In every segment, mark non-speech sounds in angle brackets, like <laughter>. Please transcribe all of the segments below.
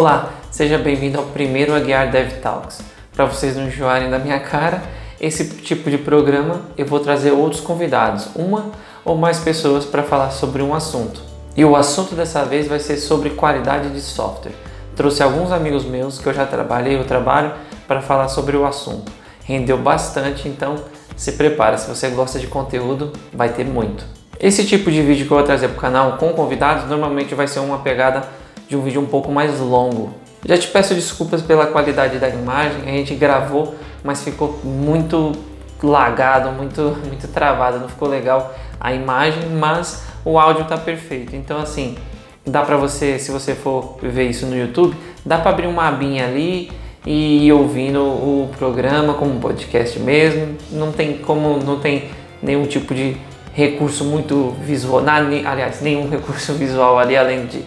Olá, seja bem-vindo ao primeiro Aguiar Dev Talks. Para vocês não enjoarem da minha cara, esse tipo de programa eu vou trazer outros convidados, uma ou mais pessoas para falar sobre um assunto. E o assunto dessa vez vai ser sobre qualidade de software. Trouxe alguns amigos meus que eu já trabalhei ou trabalho para falar sobre o assunto. Rendeu bastante, então se prepara, se você gosta de conteúdo, vai ter muito. Esse tipo de vídeo que eu vou trazer para o canal com convidados normalmente vai ser uma pegada de um vídeo um pouco mais longo. Já te peço desculpas pela qualidade da imagem, a gente gravou, mas ficou muito lagado, muito, muito travado, não ficou legal a imagem, mas o áudio está perfeito. Então assim, dá para você, se você for ver isso no YouTube, dá para abrir uma abinha ali e ir ouvindo o programa como um podcast mesmo. Não tem como, não tem nenhum tipo de recurso muito visual, aliás, nenhum recurso <laughs> visual ali além de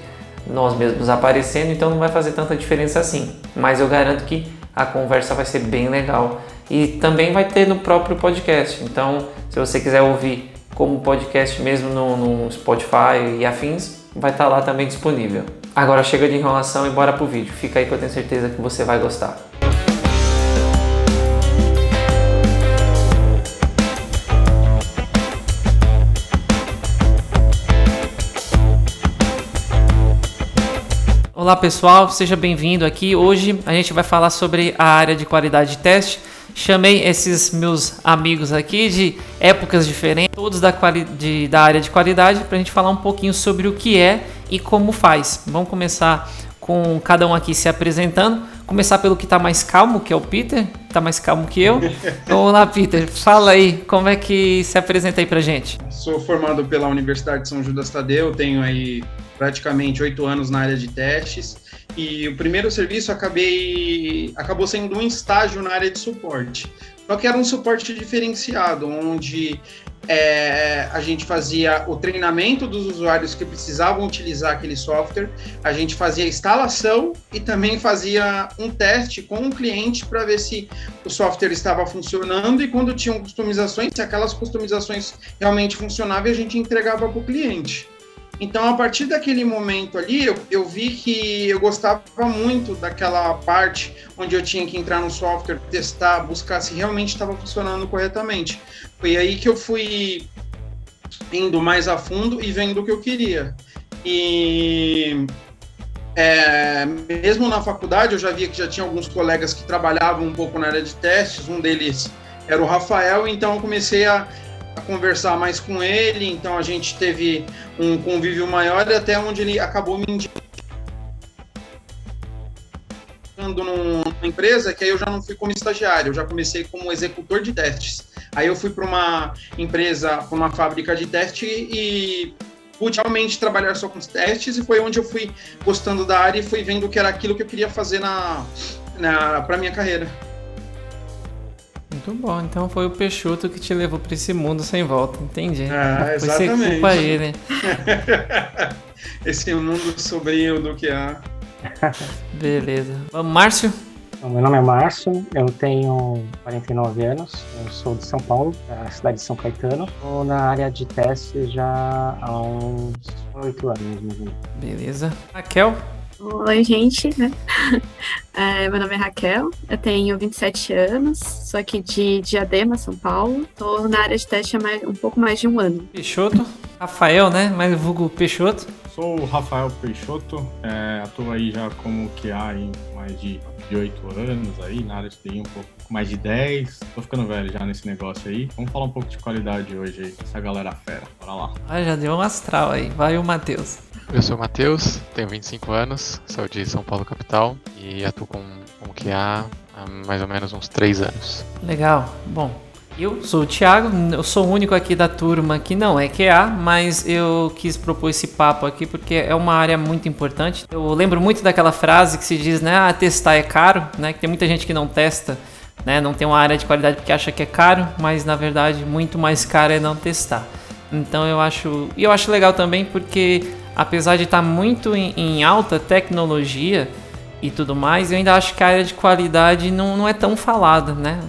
nós mesmos aparecendo, então não vai fazer tanta diferença assim. Mas eu garanto que a conversa vai ser bem legal e também vai ter no próprio podcast. Então, se você quiser ouvir como podcast mesmo no, no Spotify e afins, vai estar tá lá também disponível. Agora chega de enrolação e bora pro vídeo. Fica aí que eu tenho certeza que você vai gostar. Olá pessoal, seja bem-vindo aqui. Hoje a gente vai falar sobre a área de qualidade de teste. Chamei esses meus amigos aqui de épocas diferentes, todos da, de, da área de qualidade, para a gente falar um pouquinho sobre o que é e como faz. Vamos começar com cada um aqui se apresentando. Começar pelo que está mais calmo, que é o Peter, está mais calmo que eu. Então, olá, Peter, fala aí, como é que se apresenta aí para gente? Sou formado pela Universidade de São Judas Tadeu, tenho aí praticamente oito anos na área de testes e o primeiro serviço acabei acabou sendo um estágio na área de suporte. Só que era um suporte diferenciado, onde é, a gente fazia o treinamento dos usuários que precisavam utilizar aquele software, a gente fazia a instalação e também fazia um teste com o um cliente para ver se o software estava funcionando e quando tinham customizações, se aquelas customizações realmente funcionavam, a gente entregava para o cliente. Então, a partir daquele momento ali, eu, eu vi que eu gostava muito daquela parte onde eu tinha que entrar no software, testar, buscar se realmente estava funcionando corretamente. Foi aí que eu fui indo mais a fundo e vendo o que eu queria. E é, mesmo na faculdade, eu já via que já tinha alguns colegas que trabalhavam um pouco na área de testes, um deles era o Rafael, então eu comecei a conversar mais com ele, então a gente teve um convívio maior até onde ele acabou me indicando numa empresa que aí eu já não fui como estagiário, eu já comecei como executor de testes. Aí eu fui para uma empresa, para uma fábrica de teste e pude realmente trabalhar só com os testes e foi onde eu fui gostando da área e fui vendo que era aquilo que eu queria fazer na, na para minha carreira. Muito bom, então foi o Peixoto que te levou para esse mundo sem volta, entendi. Ah, foi exatamente. Foi culpa ele. <laughs> esse mundo sobrinho do que há. <laughs> Beleza. Vamos, Márcio? Meu nome é Márcio, eu tenho 49 anos, eu sou de São Paulo, da cidade de São Caetano. Estou na área de teste já há uns 8 anos. Beleza. Raquel? Oi, gente. Né? <laughs> É, meu nome é Raquel, eu tenho 27 anos, sou aqui de Diadema, São Paulo. Estou na área de teste há mais, um pouco mais de um ano. Peixoto, Rafael, né? Mais vulgo Peixoto. Sou o Rafael Peixoto, é, atuo aí já como QA em mais de, 8 anos aí, na área de TI um pouco mais de 10. Tô ficando velho já nesse negócio aí. Vamos falar um pouco de qualidade hoje aí, essa galera fera. Bora lá. Ah, já deu um astral aí. Vai o Matheus. Eu sou o Matheus, tenho 25 anos, sou de São Paulo capital e atuo com, com QA há mais ou menos uns 3 anos. Legal. Bom, eu sou o Thiago, eu sou o único aqui da turma que não é QA, mas eu quis propor esse papo aqui porque é uma área muito importante. Eu lembro muito daquela frase que se diz, né, ah, testar é caro, né, que tem muita gente que não testa, né, não tem uma área de qualidade porque acha que é caro, mas na verdade muito mais caro é não testar. Então eu acho, e eu acho legal também porque apesar de estar muito em, em, alta tecnologia e tudo mais, eu ainda acho que a área de qualidade não, não é tão falada, né?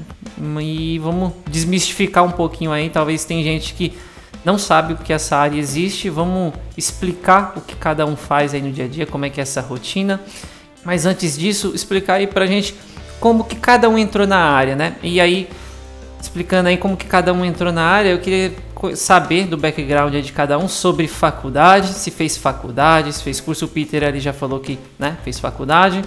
E vamos desmistificar um pouquinho aí. Talvez tem gente que não sabe que essa área existe. Vamos explicar o que cada um faz aí no dia a dia, como é que é essa rotina. Mas antes disso, explicar aí pra gente como que cada um entrou na área, né? E aí, explicando aí como que cada um entrou na área, eu queria saber do background de cada um sobre faculdade, se fez faculdade, se fez curso. O Peter ali já falou que né, fez faculdade.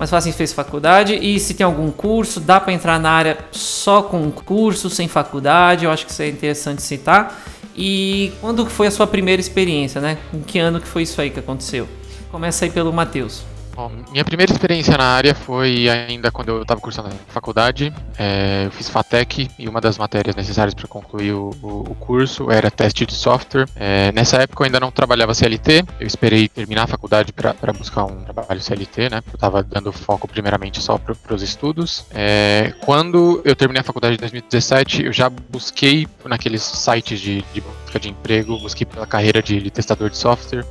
Mas fala assim, fez faculdade e se tem algum curso, dá para entrar na área só com curso, sem faculdade, eu acho que isso é interessante citar. E quando foi a sua primeira experiência, né? Em que ano que foi isso aí que aconteceu? Começa aí pelo Matheus. Bom, minha primeira experiência na área foi ainda quando eu estava cursando a faculdade. É, eu fiz FATEC e uma das matérias necessárias para concluir o, o, o, curso era teste de software. É, nessa época eu ainda não trabalhava CLT, eu esperei terminar a faculdade para buscar um trabalho CLT, né? Eu estava dando foco primeiramente só para os estudos. É, quando eu terminei a faculdade em 2017, eu já busquei naqueles sites de, de busca de emprego, busquei pela carreira de, testador de software.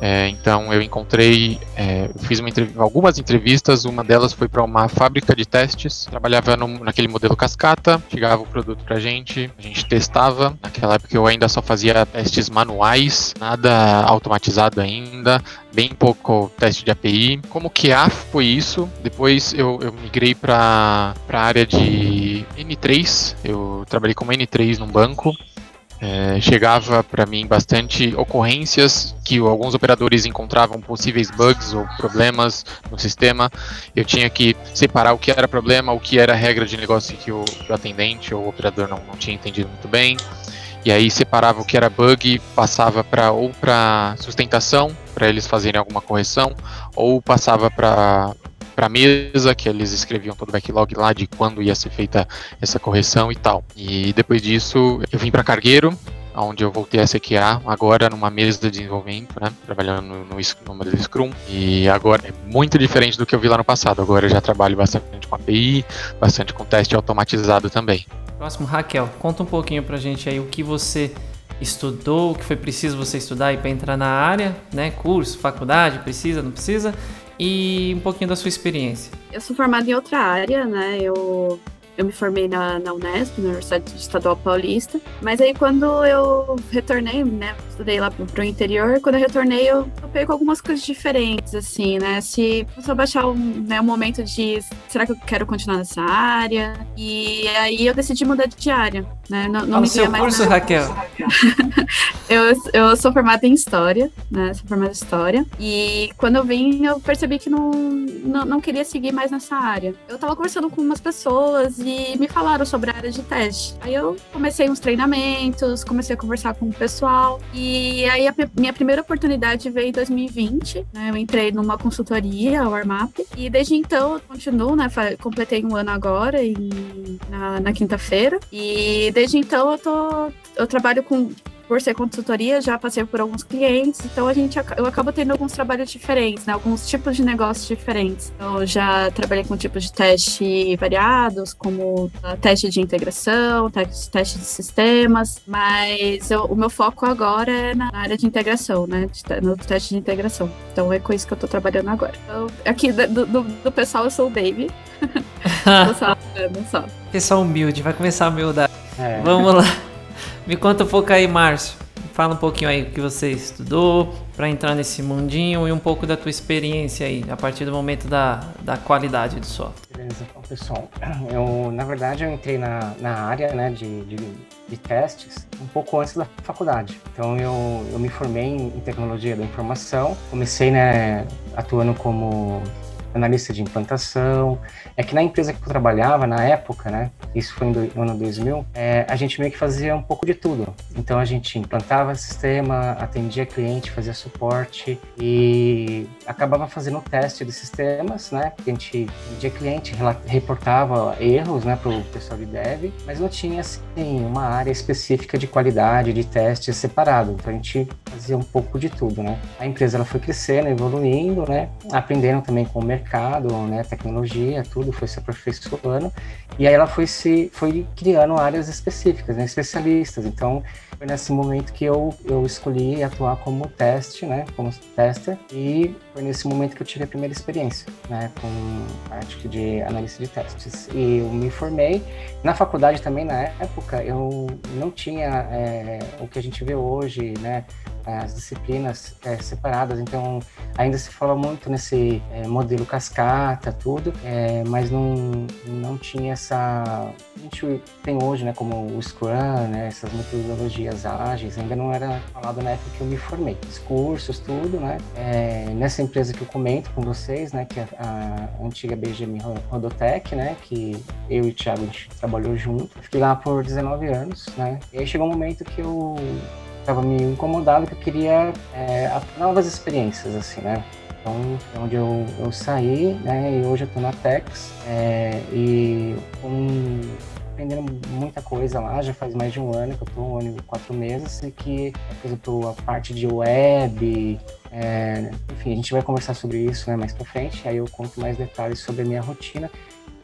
É, então eu encontrei, é, fiz uma algumas entrevistas, uma delas foi para uma fábrica de testes, trabalhava no, naquele modelo cascata, chegava o produto para a gente, a gente testava. Naquela época eu ainda só fazia testes manuais, nada automatizado ainda, bem pouco teste de API. Como QA foi isso? Depois eu, eu migrei para a área de N3, eu trabalhei como N3 num banco. É, chegava para mim bastante ocorrências que alguns operadores encontravam possíveis bugs ou problemas no sistema. Eu tinha que separar o que era problema, o que era regra de negócio que o, o atendente ou o operador não, não tinha entendido muito bem. E aí separava o que era bug, passava para ou para sustentação, para eles fazerem alguma correção, ou passava para para mesa, que eles escreviam todo o backlog lá de quando ia ser feita essa correção e tal. E depois disso, eu vim para Cargueiro, onde eu voltei a CQA, agora numa mesa de desenvolvimento, né, trabalhando no, no, modelo Scrum, e agora é muito diferente do que eu vi lá no passado, agora eu já trabalho bastante com API, bastante com teste automatizado também. Próximo, Raquel, conta um pouquinho pra gente aí o que você estudou, o que foi preciso você estudar para entrar na área, né, curso, faculdade, precisa, não precisa, e um pouquinho da sua experiência. Eu sou formada em outra área, né? Eu eu me formei na, na Unesp, na Universidade Estadual Paulista. Mas aí quando eu retornei, né, estudei lá pro, pro interior, quando eu retornei eu topei com algumas coisas diferentes, assim, né? Se só baixar um, né, um momento de será que eu quero continuar nessa área? E aí eu decidi mudar de área, né? Não, não me seu curso, Raquel? <laughs> eu, eu sou formada em História, né? Sou formada em História. E quando eu vim, eu percebi que não, não, não queria seguir mais nessa área. Eu tava conversando com umas pessoas e me falaram sobre a área de teste. Aí eu comecei uns treinamentos, comecei a conversar com o pessoal e aí a minha primeira oportunidade veio em 2020, né? Eu entrei numa consultoria, a Warmap, e desde então eu continuo, né? Completei um ano agora em, na, na quinta-feira e desde então eu tô eu trabalho com por ser consultoria, já passei por alguns clientes, então a gente eu acabo tendo alguns trabalhos diferentes, né? Alguns tipos de negócios diferentes. Então, eu já trabalhei com tipos de teste variados, como uh, teste de integração, teste, teste de sistemas, mas eu, o meu foco agora é na área de integração, né? De, no teste de integração. Então é com isso que eu tô trabalhando agora. Então, aqui do, do, do pessoal eu sou o Baby. <laughs> só, <laughs> só. Pessoal humilde, vai começar a humildade. É. Vamos lá. Me conta um pouco aí, Márcio. Fala um pouquinho aí o que você estudou para entrar nesse mundinho e um pouco da tua experiência aí, a partir do momento da, da qualidade do software. Beleza, pessoal. <clears throat> Eu, na verdade, eu entrei na, na área né, de, de, de testes um pouco antes da faculdade. Então, eu, eu me formei em, em tecnologia da informação, comecei né, atuando como analista de implantação. É que na empresa que eu trabalhava, na época, né, isso foi no ano 2000, é, a gente meio que fazia um pouco de tudo. Então a gente implantava sistema, atendia cliente, fazia suporte e acabava fazendo teste de sistemas, né? A gente atendia cliente, reportava erros, né, para o pessoal de dev, mas não tinha assim uma área específica de qualidade, de teste separado. Então a gente fazia um pouco de tudo, né? A empresa ela foi crescendo, evoluindo, né? Aprendendo também com o mercado, né, tecnologia, tudo foi se aperfeiçoando. E aí ela foi se foi criando áreas específicas, né, especialistas. Então, foi nesse momento que eu, eu escolhi atuar como teste, né, como tester, e foi nesse momento que eu tive a primeira experiência, né, com parte de analista de testes. E eu me formei. Na faculdade também, na época, eu não tinha é, o que a gente vê hoje, né, as disciplinas é, separadas, então ainda se fala muito nesse é, modelo cascata, tudo, é, mas não, não tinha essa. A gente tem hoje, né, como o Scrum, né, essas metodologias ágeis, ainda não era falado na época que eu me formei. Os cursos, tudo, né? Nessa empresa que eu comento com vocês, né, que é a, antiga BGM Rodotec, né, que eu e o Thiago trabalhou junto. Fiquei lá por 19 anos, né? E aí chegou um momento que eu estava me incomodado, que eu queria é, novas experiências, assim, né? Então, é onde eu, eu saí, né? E hoje eu estou na Tex é, e um, aprendendo muita coisa lá, já faz mais de um ano que eu estou, um ano e quatro meses, e que, por exemplo, a parte de web, é, enfim, a gente vai conversar sobre isso né, mais para frente, aí eu conto mais detalhes sobre a minha rotina,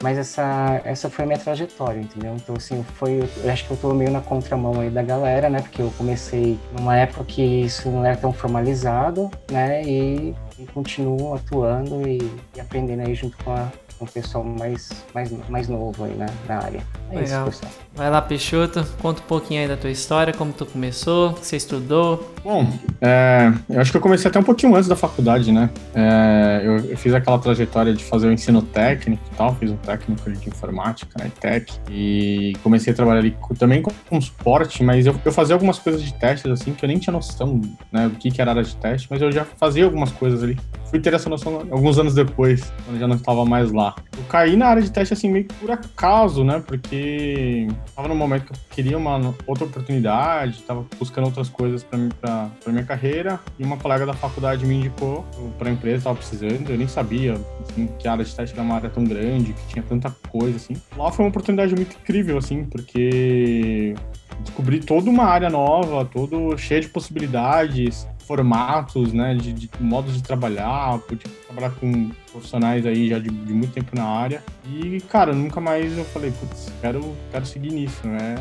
mas essa, essa foi a minha trajetória, entendeu? Então, assim, foi, eu acho que eu tô meio na contramão aí da galera, né? Porque eu comecei numa época que isso não era tão formalizado, né? E, e continuo atuando e, e aprendendo aí junto com a, um pessoal mais, mais, mais novo aí na, na área. É Legal. isso, pessoal. Vai lá, Peixoto, conta um pouquinho aí da tua história, como tu começou, o que você estudou. Bom, é, eu acho que eu comecei até um pouquinho antes da faculdade, né? É, eu, eu, fiz aquela trajetória de fazer o ensino técnico e tal, fiz um técnico de informática, né, tech, e comecei a trabalhar ali também com, com suporte, mas eu, eu fazia algumas coisas de testes, assim, que eu nem tinha noção, né, do que, que era área de teste, mas eu já fazia algumas coisas ali. Fui ter essa noção alguns anos depois, quando já não estava mais lá. Eu caí na área de teste, assim, meio por acaso, né, porque tava num momento que eu queria uma outra oportunidade, tava buscando outras coisas para minha carreira, e uma colega da faculdade me indicou para a empresa, tava precisando, eu nem sabia assim, que a área de teste era uma área tão grande, que tinha tanta coisa assim. Lá foi uma oportunidade muito incrível assim, porque descobri toda uma área nova, todo cheia de possibilidades, formatos, né, de, de, modos de trabalhar, pude trabalhar com profissionais aí já de, de, muito tempo na área. E, cara, nunca mais eu falei, putz, quero, quero seguir nisso, né?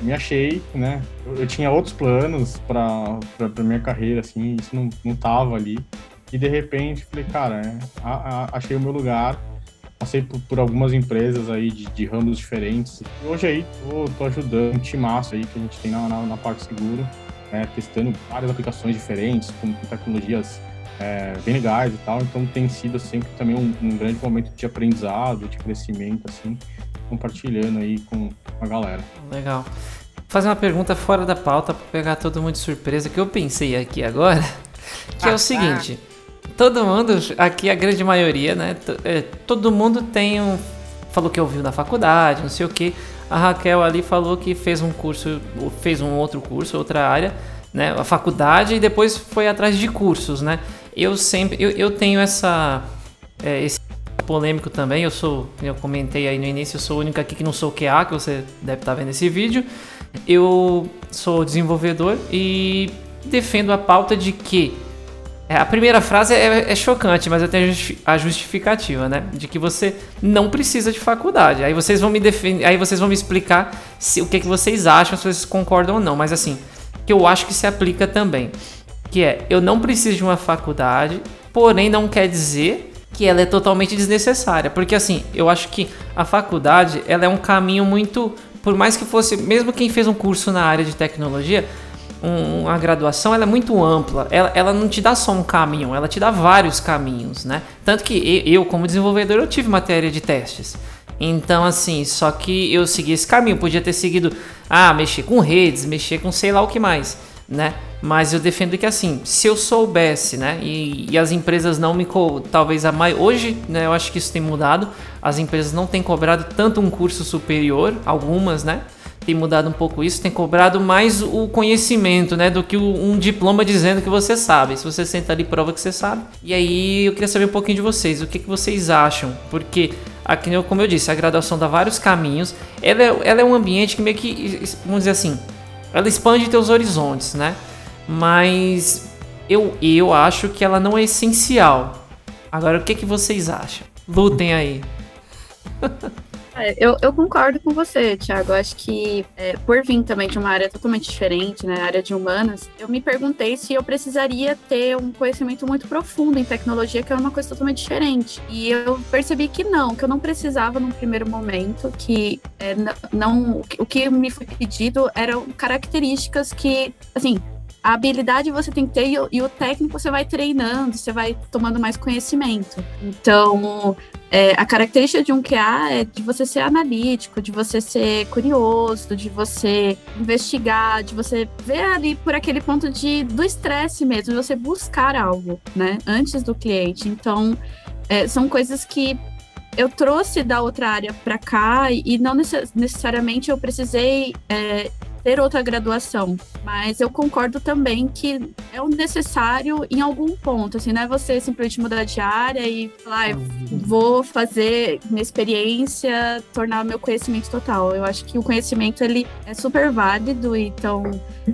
Me achei, né? Eu, eu tinha outros planos para pra, minha carreira, assim, isso não, não tava ali. E de repente, falei, cara, é, a, a, achei o meu lugar. Passei por, por algumas empresas aí de, de, ramos diferentes. E hoje aí tô, tô ajudando um timaço aí que a gente tem na, na, na parte seguro né, testando várias aplicações diferentes, com, tecnologias é, bem legais e tal. Então tem sido sempre também um, um, grande momento de aprendizado, de crescimento, assim, compartilhando aí com a galera. Legal. Vou fazer uma pergunta fora da pauta para pegar todo mundo de surpresa que eu pensei aqui agora, <laughs> que ah, é o ah, seguinte. Todo mundo, aqui a grande maioria, né? É, todo mundo tem um. Falou que ouviu na faculdade, não sei o que a Raquel ali falou que fez um curso, fez um outro curso, outra área, né? A faculdade e depois foi atrás de cursos, né? Eu sempre, eu, eu tenho essa, é, esse polêmico também. Eu sou, eu comentei aí no início, eu sou o único aqui que não sou QA, que você deve estar vendo esse vídeo. Eu sou desenvolvedor e defendo a pauta de que a primeira frase é, é, chocante, mas eu tenho a justificativa, né? De que você não precisa de faculdade. Aí vocês vão me defender, aí vocês vão me explicar se, o que, que vocês acham, se vocês concordam ou não. Mas assim, que eu acho que se aplica também. Que é, eu não preciso de uma faculdade, porém não quer dizer que ela é totalmente desnecessária. Porque assim, eu acho que a faculdade, ela é um caminho muito... Por mais que fosse, mesmo quem fez um curso na área de tecnologia, um, uma graduação ela é muito ampla. Ela, ela não te dá só um caminho, ela te dá vários caminhos, né? Tanto que eu, como desenvolvedor, eu tive matéria de testes. Então, assim, só que eu segui esse caminho. Podia ter seguido, ah, mexer com redes, mexer com sei lá o que mais, né? Mas eu defendo que, assim, se eu soubesse, né? E, e as empresas não me. Talvez a mais. Hoje, né? Eu acho que isso tem mudado. As empresas não têm cobrado tanto um curso superior, algumas, né? Tem mudado um pouco isso, tem cobrado mais o conhecimento, né, do que um diploma dizendo que você sabe. Se você senta ali, prova que você sabe. E aí eu queria saber um pouquinho de vocês, o que, que vocês acham? Porque, aqui, como eu disse, a graduação dá vários caminhos. Ela é, ela é um ambiente que meio que, vamos dizer assim, ela expande teus horizontes, né? Mas eu, eu acho que ela não é essencial. Agora, o que, que vocês acham? Lutem aí. <laughs> É, eu, eu, concordo com você, Thiago. Acho que é, por vir também de uma área totalmente diferente, né, área de humanas, eu me perguntei se eu precisaria ter um conhecimento muito profundo em tecnologia, que era uma coisa totalmente diferente. E eu percebi que não, que eu não precisava num primeiro momento, que é, não, o que me foi pedido eram características que, assim, a habilidade você tem que ter e o, e o técnico você vai treinando, você vai tomando mais conhecimento. Então, é, a característica de um QA é de você ser analítico, de você ser curioso, de você investigar, de você ver ali por aquele ponto de do estresse mesmo, de você buscar algo, né, antes do cliente. Então, é, são coisas que eu trouxe da outra área para cá e não necessariamente eu precisei é, ter outra graduação, mas eu concordo também que é um necessário em algum ponto, assim, não é você simplesmente mudar de área e falar, ah, vou fazer minha experiência, tornar meu conhecimento total. Eu acho que o conhecimento, ele é super válido, então,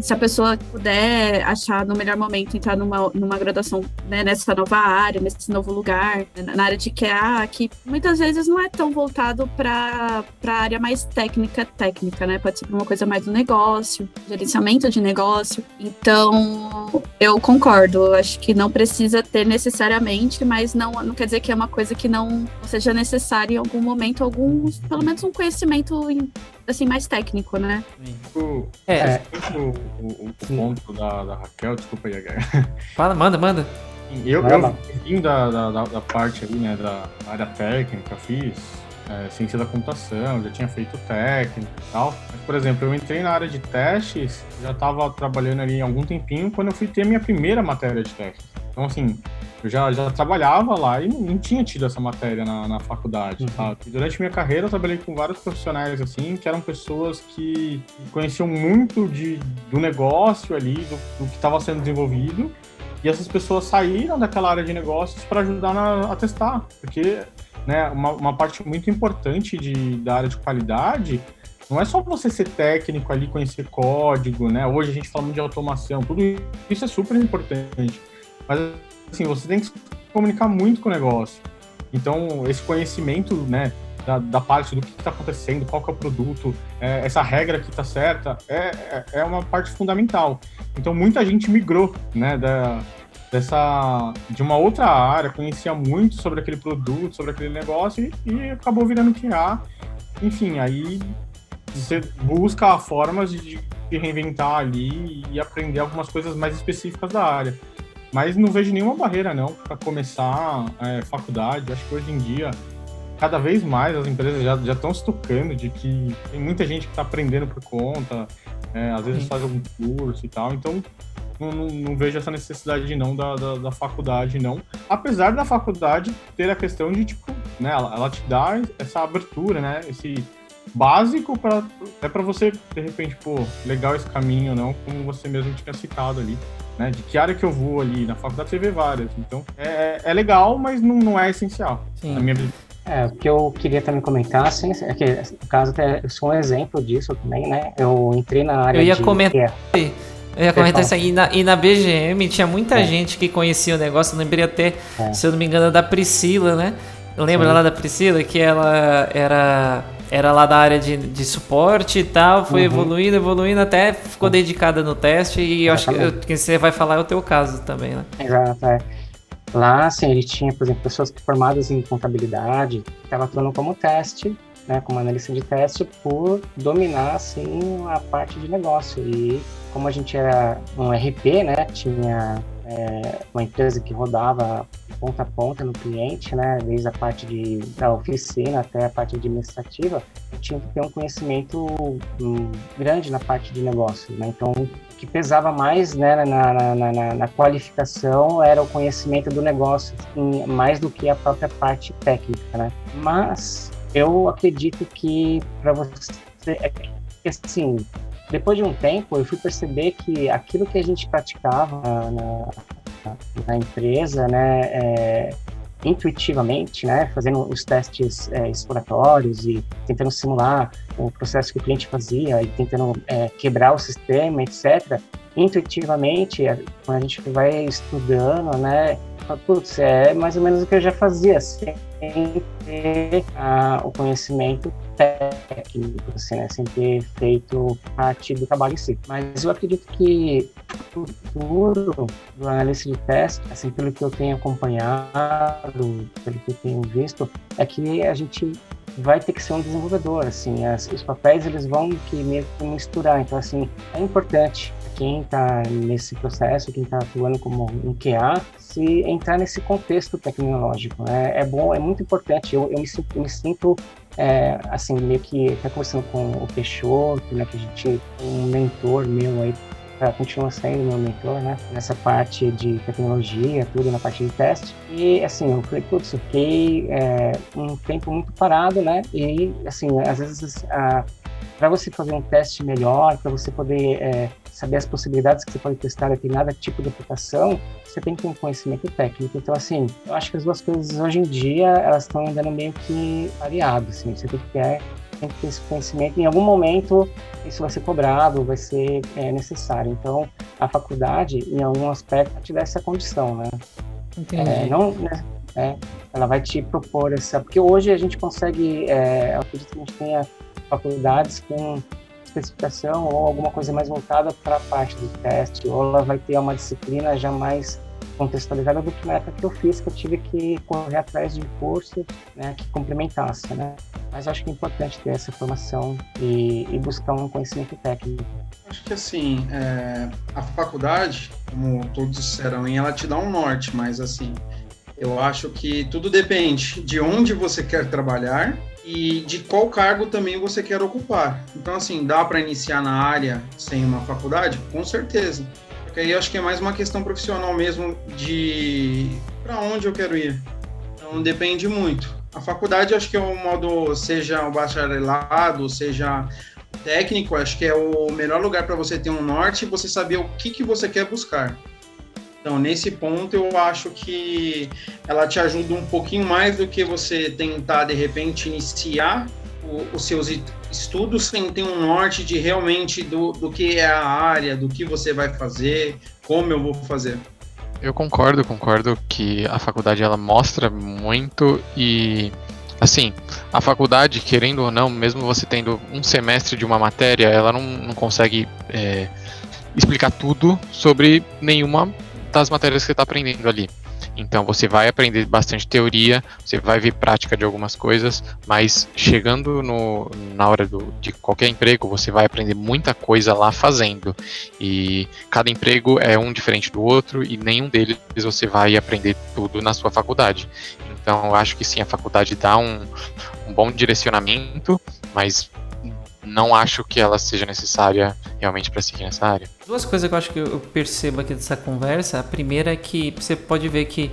se a pessoa puder achar no melhor momento entrar numa, numa graduação né, nessa nova área, nesse novo lugar, na área de QA, que muitas vezes não é tão voltado para a área mais técnica, técnica, né? Pode ser uma coisa mais do negócio, negócio, gerenciamento de negócio. Então, eu concordo. Acho que não precisa ter necessariamente, mas não, não quer dizer que é uma coisa que não seja necessária em algum momento, algum, pelo menos um conhecimento assim, mais técnico, né? O, é. é. O, o, o, ponto da, da Raquel, desculpa aí, <laughs> Fala, manda, manda. Eu, eu vim da, da, da, parte ali, né, da área técnica, fiz é, ciência da computação, já tinha feito técnico e tal. Mas, por exemplo, eu entrei na área de testes, já estava trabalhando ali há algum tempinho quando eu fui ter minha primeira matéria de testes. Então, assim, eu já, já trabalhava lá e não, tinha tido essa matéria na, na faculdade, uhum. sabe? E durante minha carreira eu trabalhei com vários profissionais, assim, que eram pessoas que conheciam muito de, do negócio ali, do, do que estava sendo desenvolvido, e essas pessoas saíram daquela área de negócios para ajudar na, a testar, porque né, uma, uma parte muito importante de, da área de qualidade não é só você ser técnico ali, conhecer código, né? Hoje a gente fala muito de automação, tudo isso é super importante. Mas, assim, você tem que se comunicar muito com o negócio. Então, esse conhecimento, né, da, da parte do que está acontecendo, qual que é o produto, é, essa regra que está certa, é, é, é uma parte fundamental. Então, muita gente migrou, né, da, dessa de uma outra área, conhecia muito sobre aquele produto, sobre aquele negócio e, e acabou virando QA. Enfim, aí você busca formas de, de, reinventar ali e aprender algumas coisas mais específicas da área. Mas não vejo nenhuma barreira não para começar é, faculdade. Acho que hoje em dia cada vez mais as empresas já, estão se tocando de que tem muita gente que está aprendendo por conta, é, às vezes faz algum curso e tal. Então não, não, não, vejo essa necessidade não da, da, da, faculdade, não. Apesar da faculdade ter a questão de, tipo, né, ela, ela te dá essa abertura, né, esse básico para é para você, de repente, pô, legal esse caminho, não, como você mesmo tinha citado ali. Né, de que área que eu vou ali na faculdade você vê várias então é, é legal mas não, não é essencial Sim. na minha é, o que eu queria também comentar, assim, é que, no caso, até, eu sou um exemplo disso também, né? Eu entrei na área eu ia de... Comentar, eu ia comentar isso aí. E na, e na BGM tinha muita é. gente que conhecia o negócio. Eu lembrei até, é. se eu não me engano, da Priscila, né? Lembra lá da Priscila? Que ela era, era lá da área de, de suporte e tal. Foi uhum. evoluindo, evoluindo, até ficou dedicada no teste. E eu acho que o que você vai falar é o teu caso também, né? Exato, é. Lá, assim, gente tinha, por exemplo, pessoas formadas em contabilidade que estavam atuando como teste né, como analista de teste por dominar assim a parte de negócio. E como a gente era um RP, né, tinha é, uma empresa que rodava ponta a ponta no cliente, né, desde a parte de, da oficina até a parte administrativa, tinha que ter um conhecimento um, grande na parte de negócio, né, então o que pesava mais né, na, na, na, na qualificação era o conhecimento do negócio, assim, mais do que a própria parte técnica, né, mas eu acredito que para você é assim depois de um tempo eu fui perceber que aquilo que a gente praticava na, na empresa né é, intuitivamente né fazendo os testes é, exploratórios e tentando simular o processo que o cliente fazia e tentando é, quebrar o sistema etc intuitivamente quando a gente vai estudando né putz, é mais ou menos o que eu já fazia, sem ter ah, o conhecimento técnico, assim, né? sem ter feito parte do trabalho em si. Mas eu acredito que o futuro do analista de teste, assim, pelo que eu tenho acompanhado, pelo que eu tenho visto, é que a gente vai ter que ser um desenvolvedor, assim, as, os papéis eles vão que meio que misturar, então assim, é importante quem está nesse processo, quem está atuando como um QA, se entrar nesse contexto tecnológico. Né? É bom, é muito importante. Eu, eu me eu me sinto é, assim, meio que até conversando com o Peixoto, né, que a gente um mentor meu aí uh, continua sendo meu mentor, né? Nessa parte de tecnologia, tudo na parte de teste. E assim, eu falei, putz, fiquei é, um tempo muito parado, né? E assim, às vezes para você fazer um teste melhor, para você poder é, saber as possibilidades que você pode testar determinado tipo de aplicação, você tem que ter um conhecimento técnico. Então, assim, eu acho que as duas coisas hoje em dia, elas estão andando meio que variadas, assim, você tem que ter tem que ter esse conhecimento. Em algum momento, isso vai ser cobrado, vai ser é, necessário. Então, a faculdade, em algum aspecto, te dá essa condição, né? Entendi. É, não, né, é, ela vai te propor essa... Porque hoje a gente consegue... É, eu acredito que a gente tenha faculdades com especificação ou alguma coisa mais voltada para a parte do teste, ou ela vai ter uma disciplina já mais contextualizada do que na época que eu fiz, que eu tive que correr atrás de um curso né, que complementasse, né? Mas acho que é importante ter essa formação e, e buscar um conhecimento técnico. Acho que assim, é, a faculdade, como todos disseram, ela te dá um norte, mas assim, eu acho que tudo depende de onde você quer trabalhar e de qual cargo também você quer ocupar. Então, assim, dá para iniciar na área sem uma faculdade? Com certeza. Porque aí acho que é mais uma questão profissional mesmo de para onde eu quero ir. Então, depende muito. A faculdade, acho que é o modo, seja o bacharelado, seja técnico, acho que é o melhor lugar para você ter um norte e você saber o que, que você quer buscar. Então, nesse ponto, eu acho que ela te ajuda um pouquinho mais do que você tentar, de repente, iniciar o, os seus estudos sem ter um norte de realmente do, do que é a área, do que você vai fazer, como eu vou fazer. Eu concordo, concordo que a faculdade ela mostra muito e assim, a faculdade, querendo ou não, mesmo você tendo um semestre de uma matéria, ela não, não consegue é, explicar tudo sobre nenhuma das matérias que você está aprendendo ali. Então você vai aprender bastante teoria, você vai ver prática de algumas coisas, mas chegando no, na hora do, de qualquer emprego, você vai aprender muita coisa lá fazendo. E cada emprego é um diferente do outro e nenhum deles você vai aprender tudo na sua faculdade. Então eu acho que sim, a faculdade dá um, um bom direcionamento, mas não acho que ela seja necessária realmente para seguir nessa área. Duas coisas que eu acho que eu percebo aqui dessa conversa. A primeira é que você pode ver que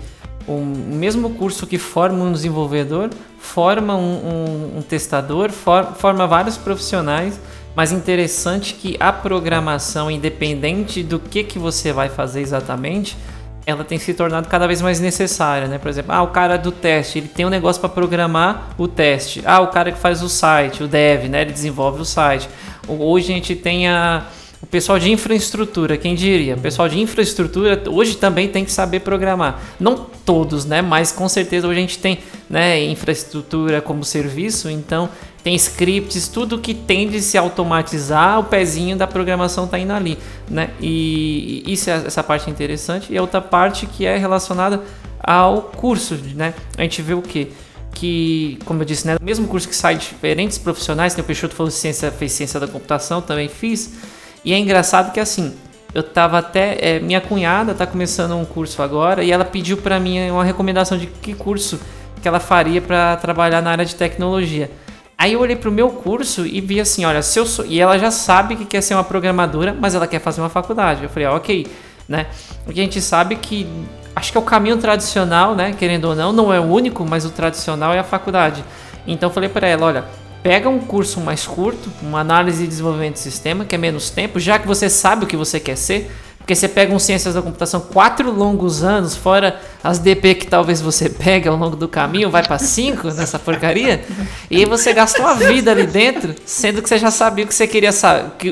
o mesmo curso que forma um desenvolvedor forma um, um, um testador, for, forma vários profissionais, mas interessante que a programação, independente do que, que você vai fazer exatamente, ela tem se tornado cada vez mais necessária, né? Por exemplo, ah, o cara do teste, ele tem um negócio para programar o teste. Ah, o cara que faz o site, o dev, né? Ele desenvolve o site. Hoje a gente tem a, o pessoal de infraestrutura, quem diria? O pessoal de infraestrutura hoje também tem que saber programar. Não todos, né? Mas com certeza hoje a gente tem né, infraestrutura como serviço, então tem scripts, tudo que tem de se automatizar, o pezinho da programação está indo ali, né? E isso é essa parte interessante. E a outra parte que é relacionada ao curso, né? A gente vê o que que, como eu disse, né, mesmo curso que sai de diferentes profissionais, que o Peixoto falou ciência, fez ciência da computação, também fiz. E é engraçado que assim, eu tava até é, minha cunhada está começando um curso agora e ela pediu para mim uma recomendação de que curso que ela faria para trabalhar na área de tecnologia. Aí eu olhei pro meu curso e vi assim, olha, se eu sou... E ela já sabe que quer ser uma programadora, mas ela quer fazer uma faculdade. Eu falei, ah, ok, né? Porque a gente sabe que... Acho que é o caminho tradicional, né? Querendo ou não, não é o único, mas o tradicional é a faculdade. Então eu falei para ela, olha, pega um curso mais curto, uma análise e desenvolvimento de sistema, que é menos tempo, já que você sabe o que você quer ser, porque você pega um Ciências da Computação quatro longos anos, fora as DP que talvez você <laughs> pegue ao longo do caminho, vai para cinco nessa porcaria, e você gastou a vida ali dentro, sendo que você já sabia o que você queria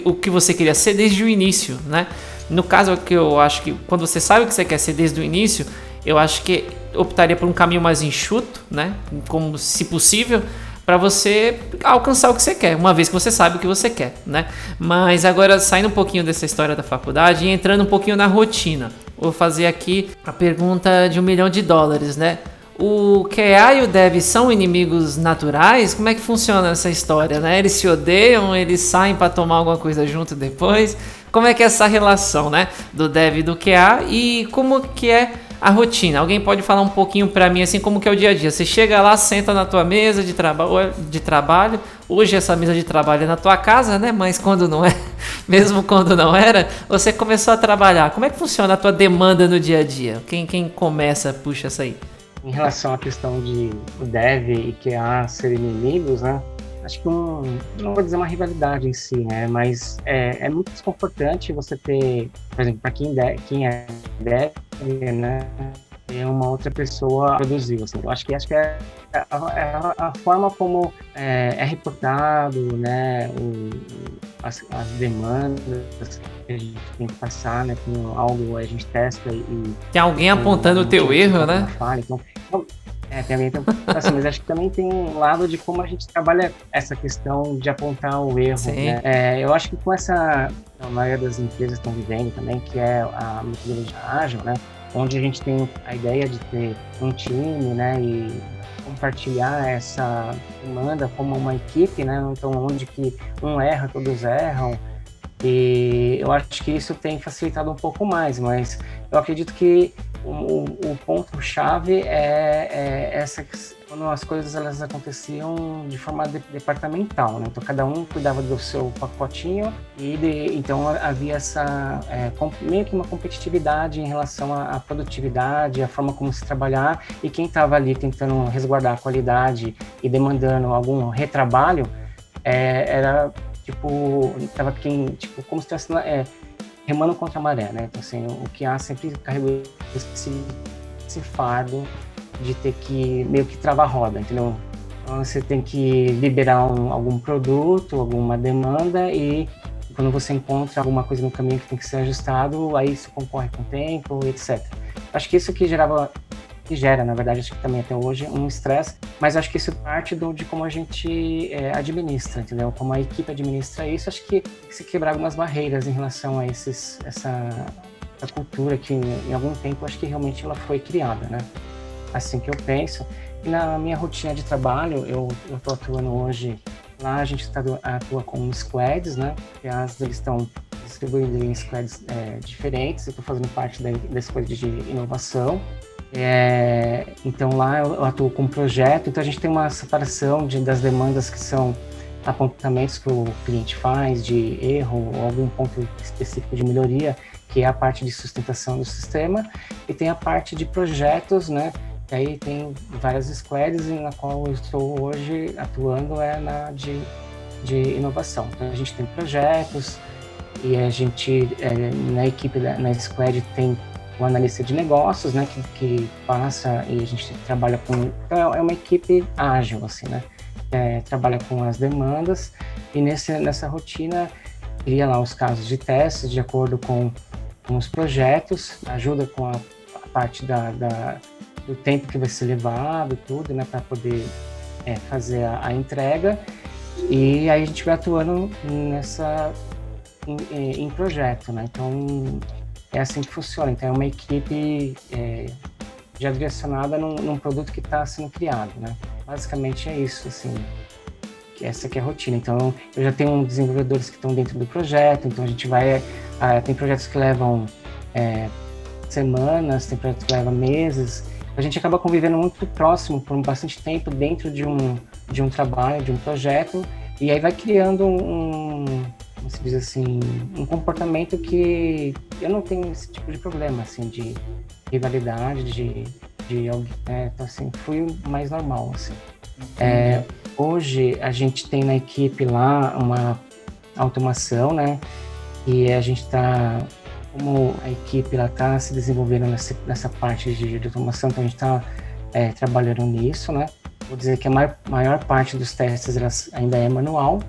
o que você queria ser desde o início, né? No caso que eu acho que quando você sabe o que você quer ser desde o início, eu acho que optaria por um caminho mais enxuto, né? Como se possível, para você alcançar o que você quer, uma vez que você sabe o que você quer, né? Mas agora saindo um pouquinho dessa história da faculdade e entrando um pouquinho na rotina, vou fazer aqui a pergunta de um milhão de dólares, né? O QA e o Dev são inimigos naturais? Como é que funciona essa história, né? Eles se odeiam, eles saem para tomar alguma coisa junto depois? como é que é essa relação, né, do dev e do QA e como que é a rotina. Alguém pode falar um pouquinho para mim assim como que é o dia a dia? Você chega lá, senta na tua mesa de, traba de trabalho. Hoje essa mesa de trabalho é na tua casa, né? Mas quando não é, <laughs> mesmo quando não era, você começou a trabalhar. Como é que funciona a tua demanda no dia a dia? Quem quem começa puxa essa aí? Em relação à questão de o dev e QA serem inimigos, né? Acho que um, não vou dizer uma rivalidade em si, né? Mas é, é muito desconfortante você ter, por exemplo, para quem, de, quem é dev, né? Ter uma outra pessoa produziu, assim. Eu acho que acho que é a, a, a forma como é, é, reportado, né? O, as, as, demandas que a gente tem que passar, né? Com algo a gente testa e tem alguém apontando o teu erro, né? Fala, então, é, também tem, mas acho que também tem um lado de como a gente trabalha essa questão de apontar o erro. Né? É, eu acho que com essa, a maioria das empresas estão vivendo também, que é a metodologia ágil, né? Onde a gente tem a ideia de ter um time, né? E compartilhar essa demanda como uma equipe, né? Então, onde que um erra, todos erram. E eu acho que isso tem facilitado um pouco mais, mas eu acredito que o, o ponto-chave é, é, essa quando as coisas elas aconteciam de forma de, departamental, né? Então cada um cuidava do seu pacotinho e de, então havia essa é, meio que uma competitividade em relação à, à, produtividade, a forma como se trabalhar e quem estava ali tentando resguardar a qualidade e demandando algum retrabalho é, era tipo tava quem tipo como se tivesse é, remando contra a maré, né? Então, assim, o que há sempre carregou esse, esse fardo de ter que meio que travar a roda, entendeu? Então, você tem que liberar um, algum produto, alguma demanda e quando você encontra alguma coisa no caminho que tem que ser ajustado, aí isso concorre com o tempo, etc. Acho que isso que gerava que gera, na verdade, acho que também até hoje, um estresse, mas acho que isso parte do, de como a gente é, administra, entendeu? Como a equipe administra isso, acho que se quebrar algumas barreiras em relação a esses, essa, essa cultura que em algum tempo acho que realmente ela foi criada, né? Assim que eu penso. E na minha rotina de trabalho, eu estou atuando hoje, lá a gente tá, atua com squads, né? Que as eles estão distribuindo em squads é, diferentes, eu estou fazendo parte da, da squad de inovação, é, então lá eu atuo com projeto, então a gente tem uma separação de, das demandas que são apontamentos que o cliente faz de erro ou algum ponto específico de melhoria, que é a parte de sustentação do sistema, e tem a parte de projetos, né? E aí tem várias squads na qual eu estou hoje atuando é na de, de inovação. Então a gente tem projetos e a gente é, na equipe da, na squad tem o analista de negócios, né, que, que passa e a gente trabalha com é uma equipe ágil, assim, né, é, trabalha com as demandas e nesse, nessa rotina cria lá os casos de testes de acordo com, com os projetos, ajuda com a, a parte da, da, do tempo que vai ser levado, tudo, né, para poder é, fazer a, a, entrega. E aí a gente vai atuando nessa em, em projeto, né, então é assim que funciona. Então, é uma equipe é, já direcionada num, num produto que está sendo criado, né? Basicamente é isso, assim. Essa que é a rotina. Então, eu já tenho desenvolvedores que estão dentro do projeto, então a gente vai... Ah, tem projetos que levam é, semanas, tem projetos que levam meses. A gente acaba convivendo muito próximo por bastante tempo dentro de um, de um trabalho, de um projeto, e aí vai criando um, como se diz assim, um comportamento que eu não tenho esse tipo de problema, assim, de rivalidade, de, de é, então, assim, fui mais normal, assim. É, hoje a gente tem na equipe lá uma automação, né, e a gente está como a equipe ela está se desenvolvendo nessa, nessa parte de, de automação, então a gente está é, trabalhando nisso, né. Vou dizer que a maior, maior parte dos testes ainda é manual,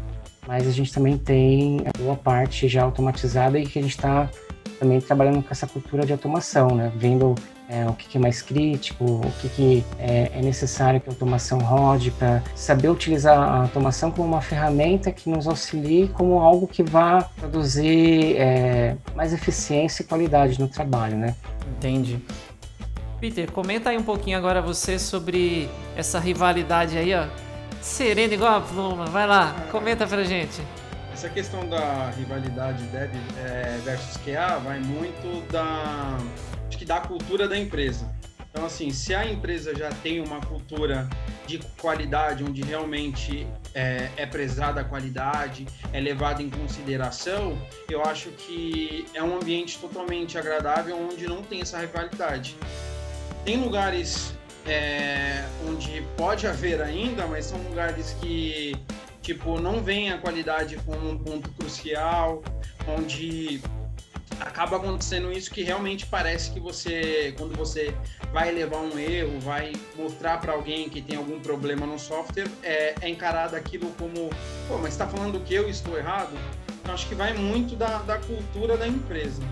mas a gente também tem a boa parte já automatizada e que a gente está também trabalhando com essa cultura de automação, né? Vendo é, o que, que, é mais crítico, o que, que é, é, necessário que a automação rode, para saber utilizar a automação como uma ferramenta que nos auxilie como algo que vá produzir é, mais eficiência e qualidade no trabalho, né? Entendi. Peter, comenta aí um pouquinho agora você sobre essa rivalidade aí, ó, serena igual a pluma. Vai lá, comenta pra gente. essa questão da rivalidade dev é, versus QA vai muito da, acho que da cultura da empresa. Então, assim, se a empresa já tem uma cultura de qualidade, onde realmente é, é prezada a qualidade, é levada em consideração, eu acho que é um ambiente totalmente agradável, onde não tem essa rivalidade. Tem lugares é, onde pode haver ainda, mas são lugares que tipo não vem a qualidade como um ponto crucial, onde acaba acontecendo isso que realmente parece que você, quando você vai levar um erro, vai mostrar para alguém que tem algum problema no software, é, é encarado aquilo como, pô, mas está falando que eu estou errado? Então acho que vai muito da, da cultura da empresa.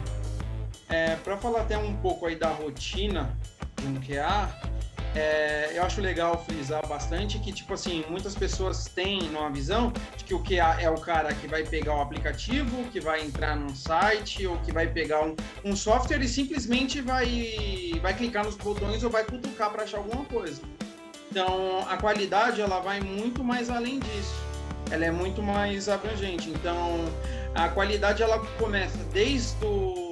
É, para falar até um pouco aí da rotina de um QA, é, eu acho legal frisar bastante que, tipo assim, muitas pessoas têm uma visão de que o QA é o cara que vai pegar o aplicativo, que vai entrar num site, ou que vai pegar um, um software e simplesmente vai, vai clicar nos botões ou vai cutucar para achar alguma coisa. Então, a qualidade, ela vai muito mais além disso. Ela é muito mais abrangente. Então, a qualidade, ela começa desde o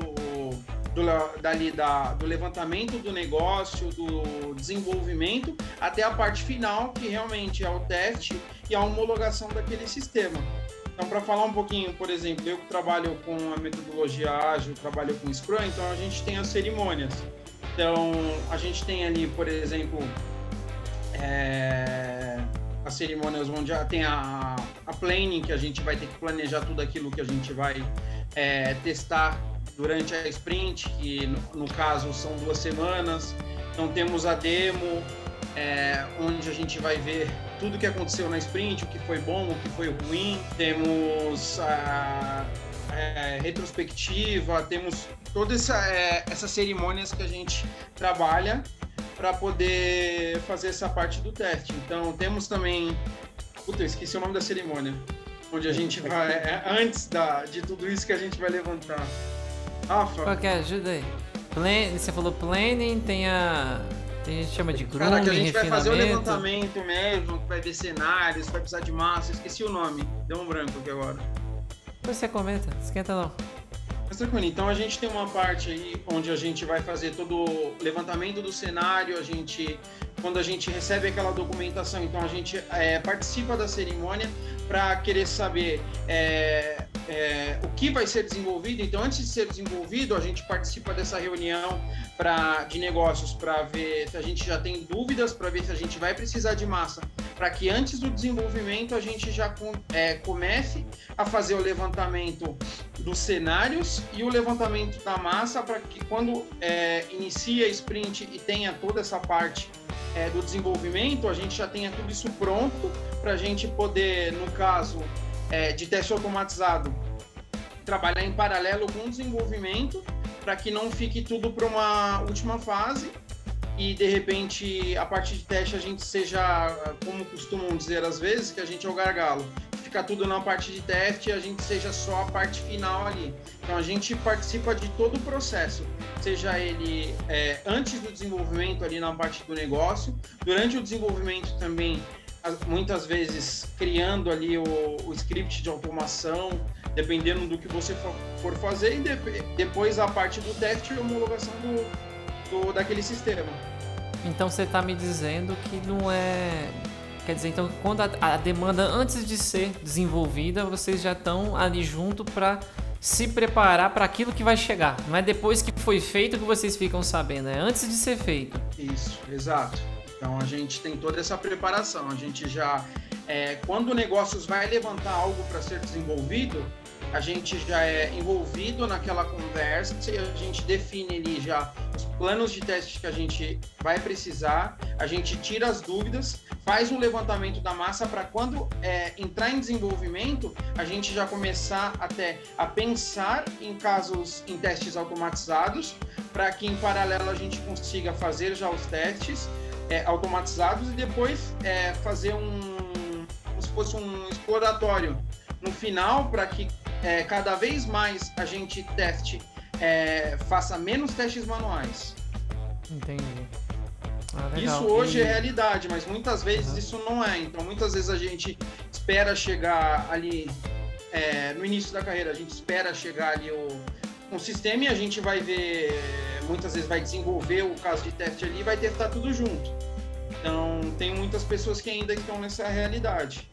do, dali, da, do levantamento do negócio, do desenvolvimento, até a parte final, que realmente é o teste e a homologação daquele sistema. Então, para falar um pouquinho, por exemplo, eu que trabalho com a metodologia ágil, trabalho com Scrum, então a gente tem as cerimônias. Então, a gente tem ali, por exemplo, é, as cerimônias onde tem a, a planning, que a gente vai ter que planejar tudo aquilo que a gente vai é, testar durante a sprint, que no, no caso são duas semanas. Então temos a demo, é, onde a gente vai ver tudo o que aconteceu na sprint, o que foi bom, o que foi ruim. Temos a, a é, retrospectiva, temos todas essa, é, essas cerimônias que a gente trabalha para poder fazer essa parte do teste. Então temos também. Puta, esqueci o nome da cerimônia. Onde a gente vai. É, antes da, de tudo isso que a gente vai levantar. Rafa. Qual que é? Ajuda aí. Plan, você falou planning, tem a. Tem, a gente chama de grooming, Cara, que a gente vai fazer o levantamento mesmo, vai ver cenários, vai precisar de massa, esqueci o nome. Deu um branco aqui agora. Depois você comenta, esquenta não. Mas tranquilo, então a gente tem uma parte aí onde a gente vai fazer todo o levantamento do cenário, a gente, quando a gente recebe aquela documentação, então a gente é, participa da cerimônia para querer saber é, é, o que vai ser desenvolvido. Então, antes de ser desenvolvido, a gente participa dessa reunião pra, de negócios para ver se a gente já tem dúvidas, para ver se a gente vai precisar de massa, para que antes do desenvolvimento a gente já com, é, comece a fazer o levantamento dos cenários e o levantamento da massa para que quando é, inicia sprint e tenha toda essa parte é, do desenvolvimento, a gente já tenha tudo isso pronto para a gente poder, no caso, é, de teste automatizado trabalhar em paralelo com o desenvolvimento para que não fique tudo para uma última fase e de repente a parte de teste a gente seja, como costumam dizer às vezes, que a gente é o gargalo. Fica tudo na parte de teste e a gente seja só a parte final ali. Então a gente participa de todo o processo, seja ele é, antes do desenvolvimento ali na parte do negócio, durante o desenvolvimento também muitas vezes criando ali o, o, script de automação, dependendo do que você for fazer, e de, depois a parte do teste e homologação do, do, daquele sistema. Então você está me dizendo que não é. Quer dizer, então quando a, a demanda antes de ser desenvolvida, vocês já estão ali junto para se preparar para aquilo que vai chegar. Não é depois que foi feito que vocês ficam sabendo, é antes de ser feito. Isso, exato. Então a gente tem toda essa preparação. A gente já, é, quando o negócios vai levantar algo para ser desenvolvido, a gente já é envolvido naquela conversa e a gente define ali já os planos de teste que a gente vai precisar, a gente tira as dúvidas, faz um levantamento da massa para quando é, entrar em desenvolvimento, a gente já começar até a pensar em casos, em testes automatizados, para que em paralelo a gente consiga fazer já os testes é, automatizados e depois é, fazer um como se fosse um exploratório no final para que é, cada vez mais a gente teste é, faça menos testes manuais. Entendi. Ah, isso hoje e... é realidade, mas muitas vezes isso não é. Então muitas vezes a gente espera chegar ali é, no início da carreira, a gente espera chegar ali o, um sistema e a gente vai ver, muitas vezes vai desenvolver o caso de teste ali e vai testar tudo junto. Então, tem muitas pessoas que ainda estão nessa realidade.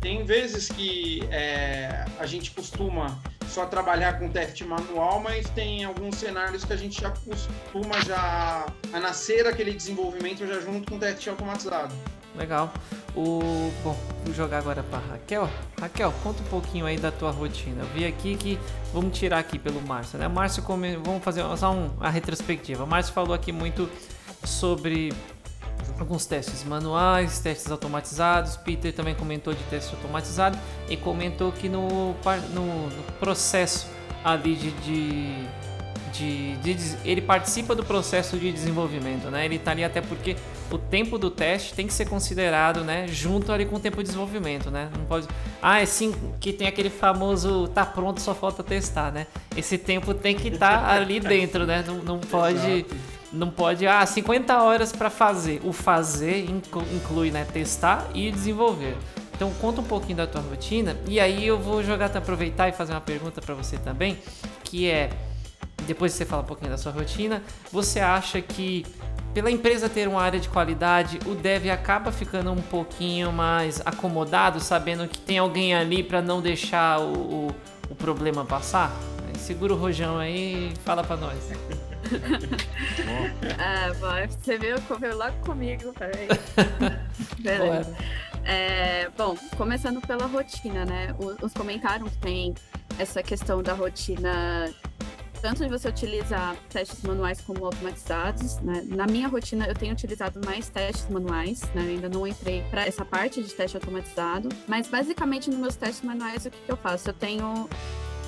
Tem vezes que é, a gente costuma só trabalhar com teste manual, mas tem alguns cenários que a gente já costuma já a nascer aquele desenvolvimento já junto com teste automatizado. Legal. O bom, vou jogar agora para Raquel. Raquel, conta um pouquinho aí da tua rotina. Eu vi aqui que vamos tirar aqui pelo Márcio, né? Márcio, come... vamos fazer só um, a retrospectiva. Márcio falou aqui muito sobre alguns testes manuais, testes automatizados. Peter também comentou de teste automatizado e comentou que no, no, no processo ali de, de, de, de, ele participa do processo de desenvolvimento, né? Ele está ali até porque o tempo do teste tem que ser considerado, né, junto ali com o tempo de desenvolvimento, né? Não pode, ah, é sim que tem aquele famoso tá pronto, só falta testar, né? Esse tempo tem que estar tá <laughs> ali dentro, né? Não, não pode não pode, ah, 50 horas para fazer. O fazer inclui, né, testar e desenvolver. Então conta um pouquinho da tua rotina e aí eu vou jogar, aproveitar e fazer uma pergunta para você também, que é depois você fala um pouquinho da sua rotina, você acha que pela empresa ter uma área de qualidade, o dev acaba ficando um pouquinho mais acomodado, sabendo que tem alguém ali para não deixar o, o, o, problema passar? Segura o rojão aí e fala para nós. ah, <laughs> bom, você veio comer logo comigo, peraí. <laughs> Beleza. É, bom, começando pela rotina, né? Os comentaram que tem essa questão da rotina tanto de você utilizar testes manuais como automatizados. Né? Na minha rotina, eu tenho utilizado mais testes manuais, né? ainda não entrei para essa parte de teste automatizado, mas basicamente nos meus testes manuais, o que, que eu faço? Eu tenho.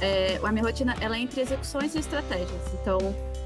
É, a minha rotina ela é entre execuções e estratégias. Então,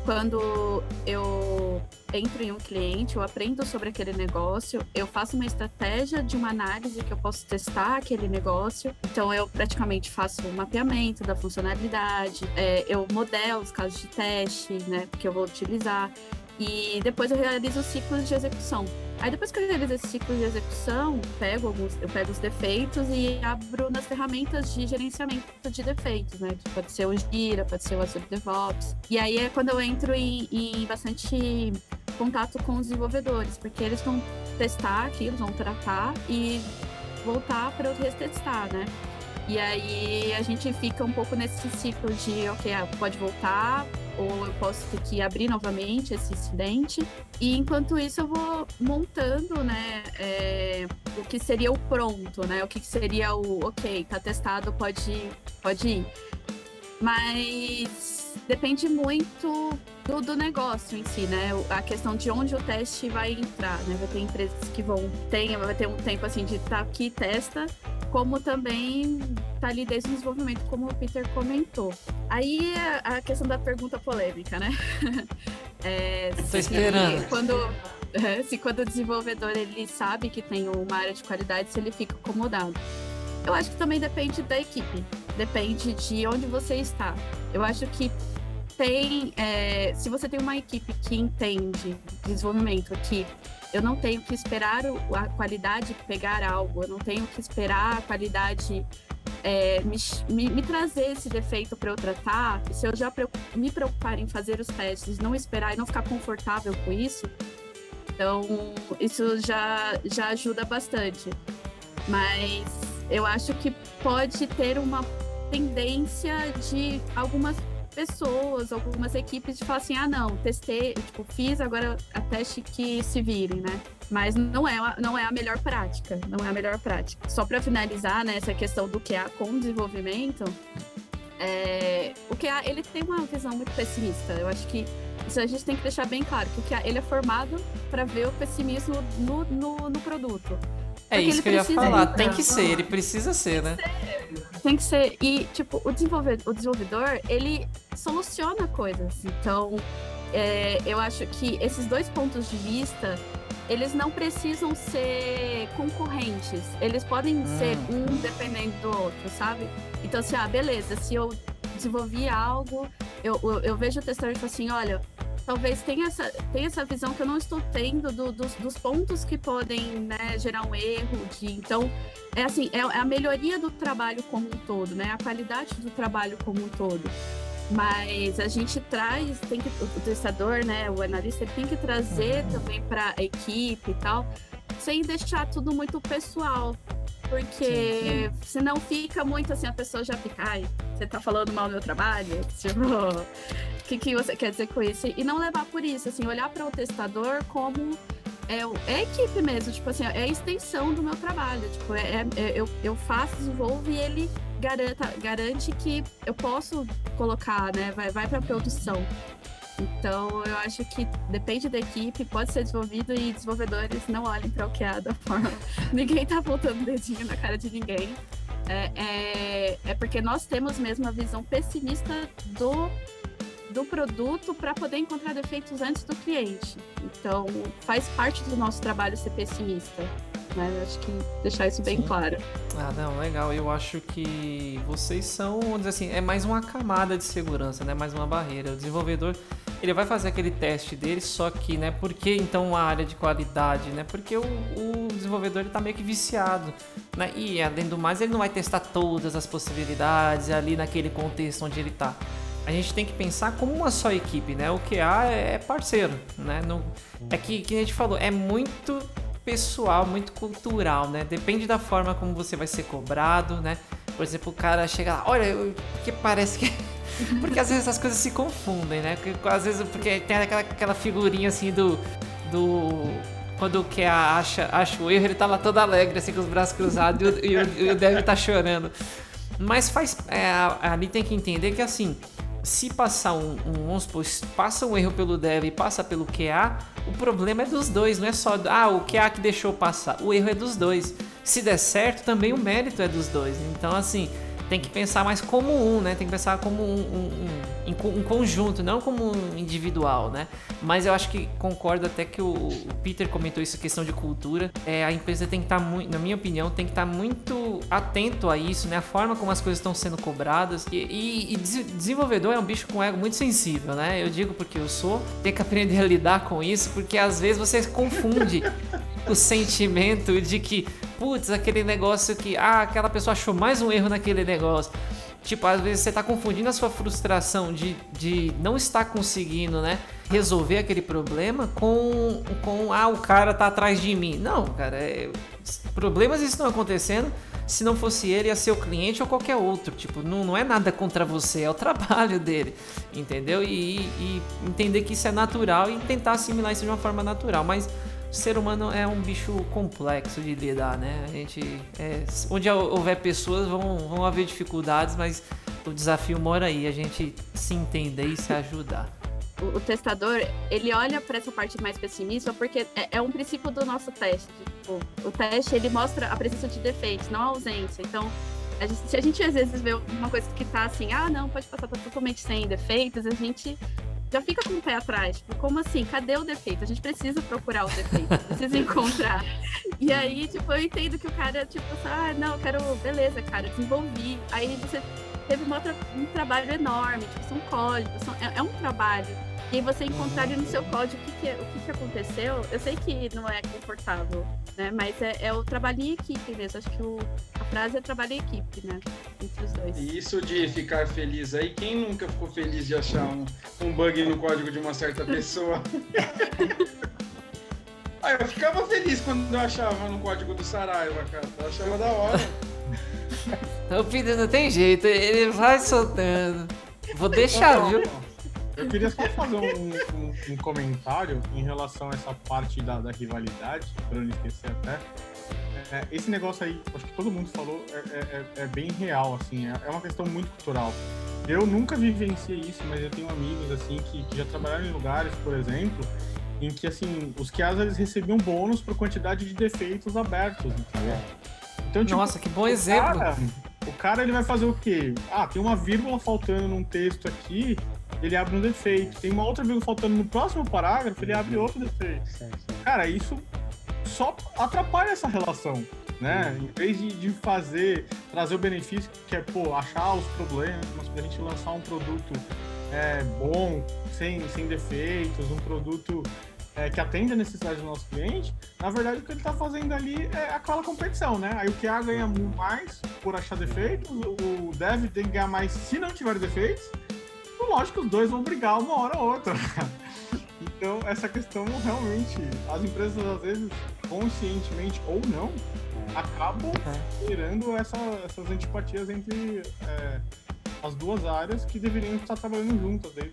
quando eu entro em um cliente, eu aprendo sobre aquele negócio, eu faço uma estratégia de uma análise que eu posso testar aquele negócio. Então, eu praticamente faço um mapeamento da funcionalidade, é, eu modelo os casos de teste, né, que eu vou utilizar. E depois eu realizo ciclos de execução. Aí depois que eu realizo esse ciclo de execução, pego alguns, eu pego os defeitos e abro nas ferramentas de gerenciamento de defeitos, né? Que pode ser o Gira, pode ser o Azure DevOps. E aí é quando eu entro em, em bastante contato com os desenvolvedores, porque eles vão testar aquilo, vão tratar e voltar para eu retestar, né? E aí a gente fica um pouco nesse ciclo de, ok, ah, pode voltar, ou eu posso ter que abrir novamente esse incidente. E enquanto isso eu vou montando, né, é, o que seria o pronto, né, o que seria o, ok, tá testado, pode, pode ir. Mas depende muito do, do, negócio em si, né? A questão de onde o teste vai entrar, né? Vai ter empresas que vão ter, vai ter um tempo assim de tá aqui, testa, como também tá ali desde o desenvolvimento, como o Peter comentou. Aí a questão da pergunta polêmica, né? <laughs> é, Tô esperando. Quando, <laughs> se quando o desenvolvedor ele sabe que tem uma área de qualidade, se ele fica acomodado. Eu acho que também depende da equipe, depende de onde você está. Eu acho que tem, é, se você tem uma equipe que entende desenvolvimento, que eu não tenho que esperar a qualidade pegar algo, eu não tenho que esperar a qualidade é, me, me, me, trazer esse defeito para eu tratar, se eu já me preocupar em fazer os testes, não esperar e não ficar confortável com isso, então isso já, já ajuda bastante. Mas eu acho que pode ter uma tendência de algumas pessoas, algumas equipes de falar assim, ah não, testei, tipo, fiz, agora a teste que se virem, né? Mas não é, não é a melhor prática, não é a melhor prática. Só para finalizar, né, essa questão do QA com desenvolvimento, é, o QA, ele tem uma visão muito pessimista. Eu acho que isso a gente tem que deixar bem claro, que o QA, ele é formado para ver o pessimismo no, no, no produto. É isso que eu ia falar, tem que ser, ele precisa ser, né? Tem que ser. E, tipo, o desenvolvedor, o desenvolvedor ele soluciona coisas. Então, é, eu acho que esses dois pontos de vista, eles não precisam ser concorrentes. Eles podem hum. ser um dependendo do outro, sabe? Então, assim, ah, beleza, se eu desenvolvi algo, eu, eu, eu vejo o testador e falo assim, olha, talvez tenha essa, tenha essa visão que eu não estou tendo do, dos, dos, pontos que podem né, gerar um erro. De, então, é assim, é, é, a melhoria do trabalho como um todo, né? A qualidade do trabalho como um todo. Mas a gente traz, tem que, o testador, né, o analista, tem que trazer também para a equipe e tal, sem deixar tudo muito pessoal. Porque sim, sim. senão fica muito assim, a pessoa já fica, ai, você tá falando mal do meu trabalho? <laughs> Tipo, o que, que você quer dizer com isso? E não levar por isso, assim, olhar para o testador como é, é equipe mesmo, tipo assim, é a extensão do meu trabalho. Tipo, é, é, é eu, eu faço, desenvolvo e ele garanta, garante que eu posso colocar, né? Vai, vai para produção. Então, eu acho que depende da equipe, pode ser desenvolvido e desenvolvedores não olhem para o que é da forma. <laughs> ninguém tá botando o dedinho na cara de ninguém. É, é, é porque nós temos mesmo a visão pessimista do, do produto para poder encontrar defeitos antes do cliente. Então, faz parte do nosso trabalho ser pessimista. Né? Eu acho que deixar isso bem Sim. claro. Ah, não, legal. Eu acho que vocês são, vamos dizer assim, é mais uma camada de segurança, né? Mais uma barreira. O desenvolvedor ele vai fazer aquele teste dele, só que, né, por que então a área de qualidade, né? Porque o, o desenvolvedor está meio que viciado, né? E além do mais, ele não vai testar todas as possibilidades ali naquele contexto onde ele está. A gente tem que pensar como uma só equipe, né? O QA é parceiro, né? É que, que a gente falou, é muito pessoal, muito cultural, né? Depende da forma como você vai ser cobrado, né? Por exemplo, o cara chega lá, olha, que parece que porque às vezes essas coisas se confundem, né? Porque, às vezes porque tem aquela, aquela figurinha assim do. do quando o que acha, acha o erro, ele tá lá todo alegre, assim, com os braços cruzados, e o, e o, Dev tá chorando. Mas faz. É, ali tem que entender que assim, se passar um, um, supor, passa um erro pelo dev e passa pelo QA, o problema é dos dois, não é só ah, o QA que deixou passar, o erro é dos dois. Se der certo, também o mérito é dos dois. Então, assim, tem que pensar mais como um, né? Tem que pensar como um, um, um, um conjunto, não como um individual, né? Mas eu acho que concordo até que o, o Peter comentou isso, questão de cultura. É, a empresa tem que estar tá muito, na minha opinião, tem que estar tá muito atento a isso, né? A forma como as coisas estão sendo cobradas. E, e, e, desenvolvedor é um bicho com ego muito sensível, né? Eu digo porque eu sou, tem que aprender a lidar com isso, porque às vezes você confunde <laughs> o sentimento de que, putz, aquele negócio que, ah, aquela pessoa achou mais um erro naquele negócio. Tipo, às vezes você tá confundindo a sua frustração de, de não estar conseguindo, né, resolver aquele problema com, com, ah, o cara tá atrás de mim. Não, cara, é, problemas estão acontecendo. Se não fosse ele, ia ser o cliente ou qualquer outro. Tipo, não, não é nada contra você, é o <laughs> trabalho dele, entendeu? E, e entender que isso é natural e tentar assimilar isso de uma forma natural. Mas o ser humano é um bicho complexo de lidar, né? A gente, é, onde houver pessoas vão, vão haver dificuldades, mas o desafio mora aí, a gente se entender e se ajudar. O, o testador, ele olha para essa parte mais pessimista porque é, é, um princípio do nosso teste. Tipo, o teste, ele mostra a presença de defeitos, não a ausência. Então, a gente, se a gente às vezes vê uma coisa que tá assim, ah, não, pode passar totalmente sem defeitos, a gente já fica com o pé atrás. Tipo, como assim? Cadê o defeito? A gente precisa procurar o defeito, <laughs> precisa encontrar. E aí, tipo, eu entendo que o cara, tipo, ah, não, eu quero, beleza, cara, desenvolvi. Aí você teve uma, um trabalho enorme, tipo, são códigos, são, é, é um trabalho. E você encontrar ali no seu código o que, que, o que, que aconteceu, eu sei que não é confortável, né? Mas é, é o trabalho em equipe mesmo. Acho que o, a frase é trabalho em equipe, né? Entre os dois. E isso de ficar feliz aí, quem nunca ficou feliz de achar um, um bug no código de uma certa pessoa? <laughs> ah, eu ficava feliz quando eu achava no código do Saraiva, cara. Eu achava da hora. O Peter não tem jeito, ele vai soltando. Vou deixar, viu? Eu queria só fazer um, um, um, comentário em relação a essa parte da, da rivalidade, para não esquecer até. É, esse negócio aí, acho que todo mundo falou, é, é, é, é bem real, assim, é, é, uma questão muito cultural. Eu nunca vivenciei isso, mas eu tenho amigos, assim, que, que já trabalharam em lugares, por exemplo, em que, assim, os QAs, eles recebiam bônus por quantidade de defeitos abertos, entendeu? Então, tipo, Nossa, que bom exemplo! Cara, o cara, ele vai fazer o quê? Ah, tem uma vírgula faltando num texto aqui, ele abre um defeito. Tem uma outra vírgula faltando no próximo parágrafo, ele abre outro defeito. Cara, isso só atrapalha essa relação, né? Em vez de, de fazer, trazer o benefício, que é, pô, achar os problemas pra gente lançar um produto é, bom, sem, sem defeitos, um produto é, que atende a necessidade do nosso cliente, na verdade o que ele está fazendo ali é aquela competição, né? Aí o QA ganha mais por achar defeitos, o dev tem que ganhar mais se não tiver defeitos, lógico que os dois vão brigar uma hora ou outra. <laughs> Então, essa questão realmente, as empresas às vezes, conscientemente ou não, acabam é. gerando essa, essas antipatias entre é, as duas áreas que deveriam estar trabalhando juntas desde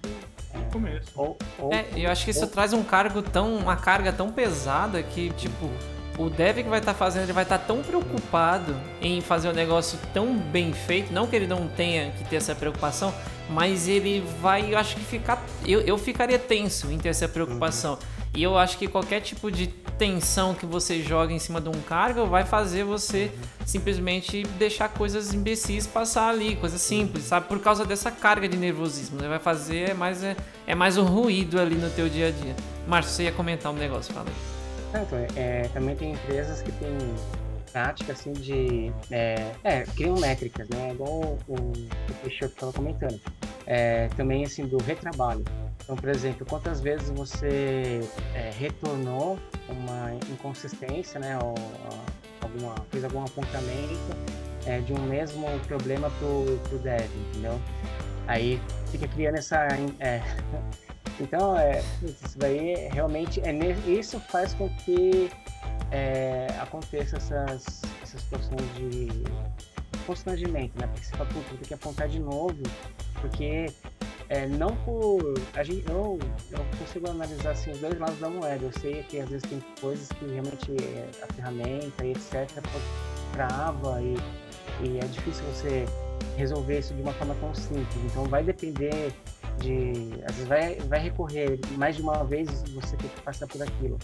o começo. Ou, ou, é, eu acho que isso ou... traz um cargo tão, uma carga tão pesada que, tipo, o dev que vai estar tá fazendo, ele vai estar tá tão preocupado em fazer o um negócio tão bem feito, não que ele não tenha que ter essa preocupação, mas ele vai, eu acho que ficar, eu, eu ficaria tenso em ter essa preocupação. Uhum. E eu acho que qualquer tipo de tensão que você joga em cima de um cargo vai fazer você simplesmente deixar coisas imbecis passar ali, coisas simples, sabe? Por causa dessa carga de nervosismo, né? vai fazer é mais é, é mais um ruído ali no teu dia a dia. Márcio, você ia comentar um negócio, fala aí. Então, é, também tem empresas que têm prática assim de é, é, criam métricas, né? Igual o, o Peixoto estava comentando. É, também assim do retrabalho. Então, por exemplo, quantas vezes você é, retornou uma inconsistência, né, ou, alguma, fez algum apontamento é, de um mesmo problema pro, pro dev, entendeu? Aí fica criando essa... É, <laughs> então, é, isso daí realmente... É, isso faz com que é, aconteça essas, essas situações de constrangimento, né? Porque você fala, puta, que apontar de novo, porque é, não por. A gente, eu, eu consigo analisar assim, os dois lados da moeda. Eu sei que às vezes tem coisas que realmente é, a ferramenta e etc. trava e, e é difícil você resolver isso de uma forma tão simples. Então vai depender de. Às vezes vai, vai recorrer mais de uma vez você tem que passar por aquilo.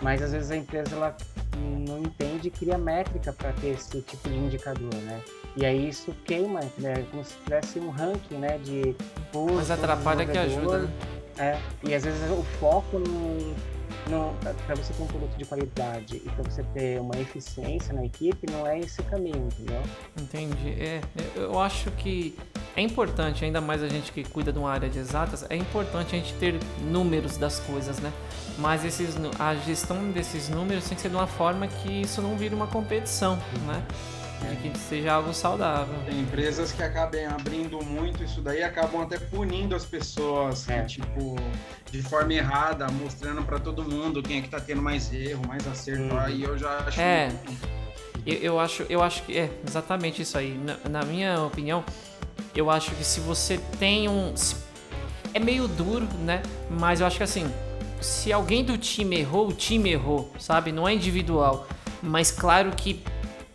Mas às vezes a empresa ela não entende e cria métrica para ter esse tipo de indicador, né? E aí isso queima, né? Como se tivesse um ranking, né? De curso, Mas atrapalha que ajuda, né? É, e às vezes o foco no, no para você ter um produto de qualidade e para você ter uma eficiência na equipe, não é esse caminho, entendeu? Entendi. É, eu acho que é importante, ainda mais a gente que cuida de uma área de exatas, é importante a gente ter números das coisas, né? Mas esses, a gestão desses números tem que ser de uma forma que isso não vire uma competição, né? de que seja algo saudável. Tem empresas que acabem abrindo muito isso daí, acabam até punindo as pessoas, é. tipo, de forma errada, mostrando para todo mundo quem é que tá tendo mais erro, mais acerto. Aí eu já acho. É. Eu, eu, acho, eu acho que é exatamente isso aí. Na, na minha opinião, eu acho que se você tem um. É meio duro, né? Mas eu acho que assim, se alguém do time errou, o time errou, sabe? Não é individual. Mas claro que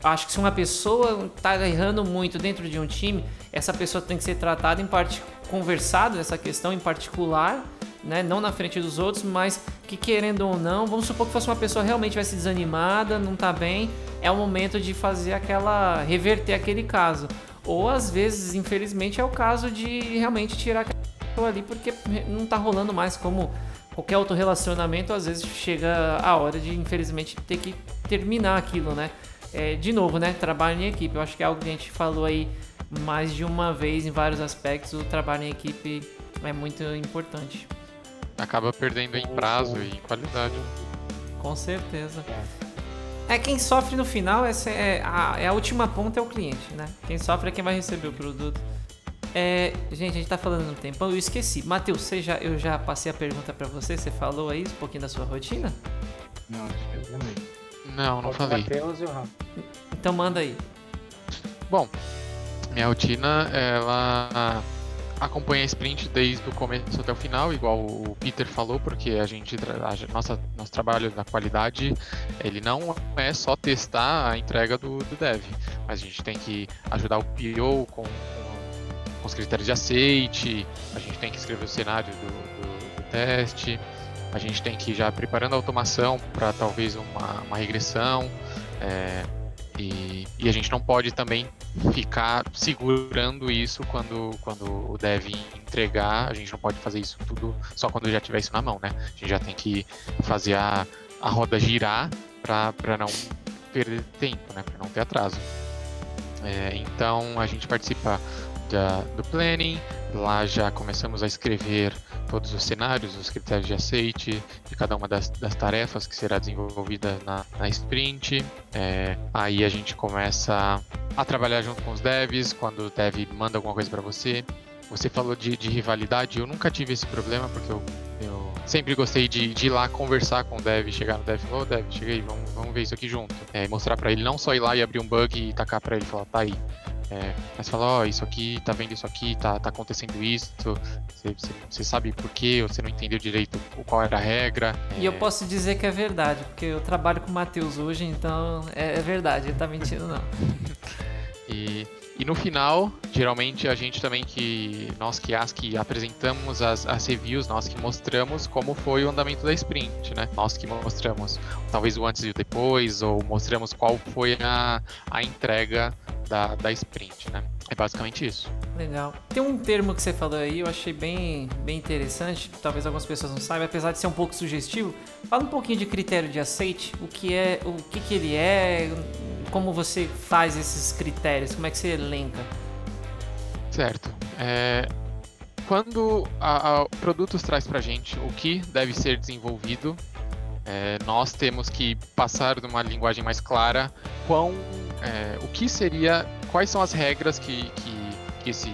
acho que se uma pessoa está errando muito dentro de um time, essa pessoa tem que ser tratada em parte conversado essa questão em particular, né? Não na frente dos outros, mas que querendo ou não, vamos supor que fosse uma pessoa realmente vai se desanimada, não está bem, é o momento de fazer aquela reverter aquele caso. Ou às vezes, infelizmente, é o caso de realmente tirar aquela pessoa ali porque não está rolando mais como qualquer outro relacionamento, às vezes chega a hora de infelizmente ter que terminar aquilo, né? é, de novo, né? Trabalho em equipe. Eu acho que é algo que a gente falou aí mais de uma vez em vários aspectos. O trabalho em equipe é muito importante. Acaba perdendo em prazo e em qualidade. Com certeza. É quem sofre no final, essa é a, é a última ponta é o cliente, né? Quem sofre é quem vai receber o produto. É, gente, a gente tá falando no tempão, eu esqueci. Matheus, você já, eu já passei a pergunta para você, você falou aí um pouquinho da sua rotina? Não, acho que eu também. Não, não falei. Matheus e o Rafa. Então manda aí. Bom, minha rotina, ela acompanha a sprint desde o começo até o final, igual o Peter falou, porque a gente, a, nossa, nosso trabalho da qualidade, ele não é só testar a entrega do, do dev, mas a gente tem que ajudar o PO com, com, com os critérios de aceite, a gente tem que escrever o cenário do, do, do teste, a gente tem que ir já preparando a automação para talvez uma, uma regressão. É, e, e, a gente não pode também ficar segurando isso quando, quando o dev entregar. A gente não pode fazer isso tudo só quando já tiver isso na mão, né? A gente já tem que fazer a, a roda girar para não perder tempo, né? Para não ter atraso. É, então a gente participa da, do planning. Lá já começamos a escrever todos os cenários, os critérios de aceite de cada uma das, das tarefas que será desenvolvida na, na sprint. É, aí a gente começa a trabalhar junto com os devs, quando o dev manda alguma coisa para você. Você falou de, de, rivalidade, eu nunca tive esse problema, porque eu, eu sempre gostei de, de, ir lá conversar com o dev, chegar no dev e falar, ô oh, dev, cheguei, vamos, vamos ver isso aqui junto. É, mostrar para ele, não só ir lá e abrir um bug e tacar para ele e falar, tá aí. É, mas falar, ó, oh, isso aqui, tá vendo isso aqui, tá, tá acontecendo isso, você sabe por quê, ou você não entendeu direito qual era a regra. É... E eu posso dizer que é verdade, porque eu trabalho com o Matheus hoje, então é, é verdade, ele tá mentindo não. <laughs> e e no final, geralmente a gente também que nós que as que apresentamos as, as reviews, nós que mostramos como foi o andamento da sprint, né? Nós que mostramos talvez o antes e o depois, ou mostramos qual foi a, a entrega da, da sprint, né? É basicamente isso. Legal. Tem um termo que você falou aí, eu achei bem, bem interessante, talvez algumas pessoas não saibam, apesar de ser um pouco sugestivo. Fala um pouquinho de critério de aceite, o que é, o que, que ele é, como você faz esses critérios? Como é que você elenca? Certo. É, quando a, a produtos traz para gente o que deve ser desenvolvido, é, nós temos que passar numa linguagem mais clara quão, é, o que seria, quais são as regras que, que, que esse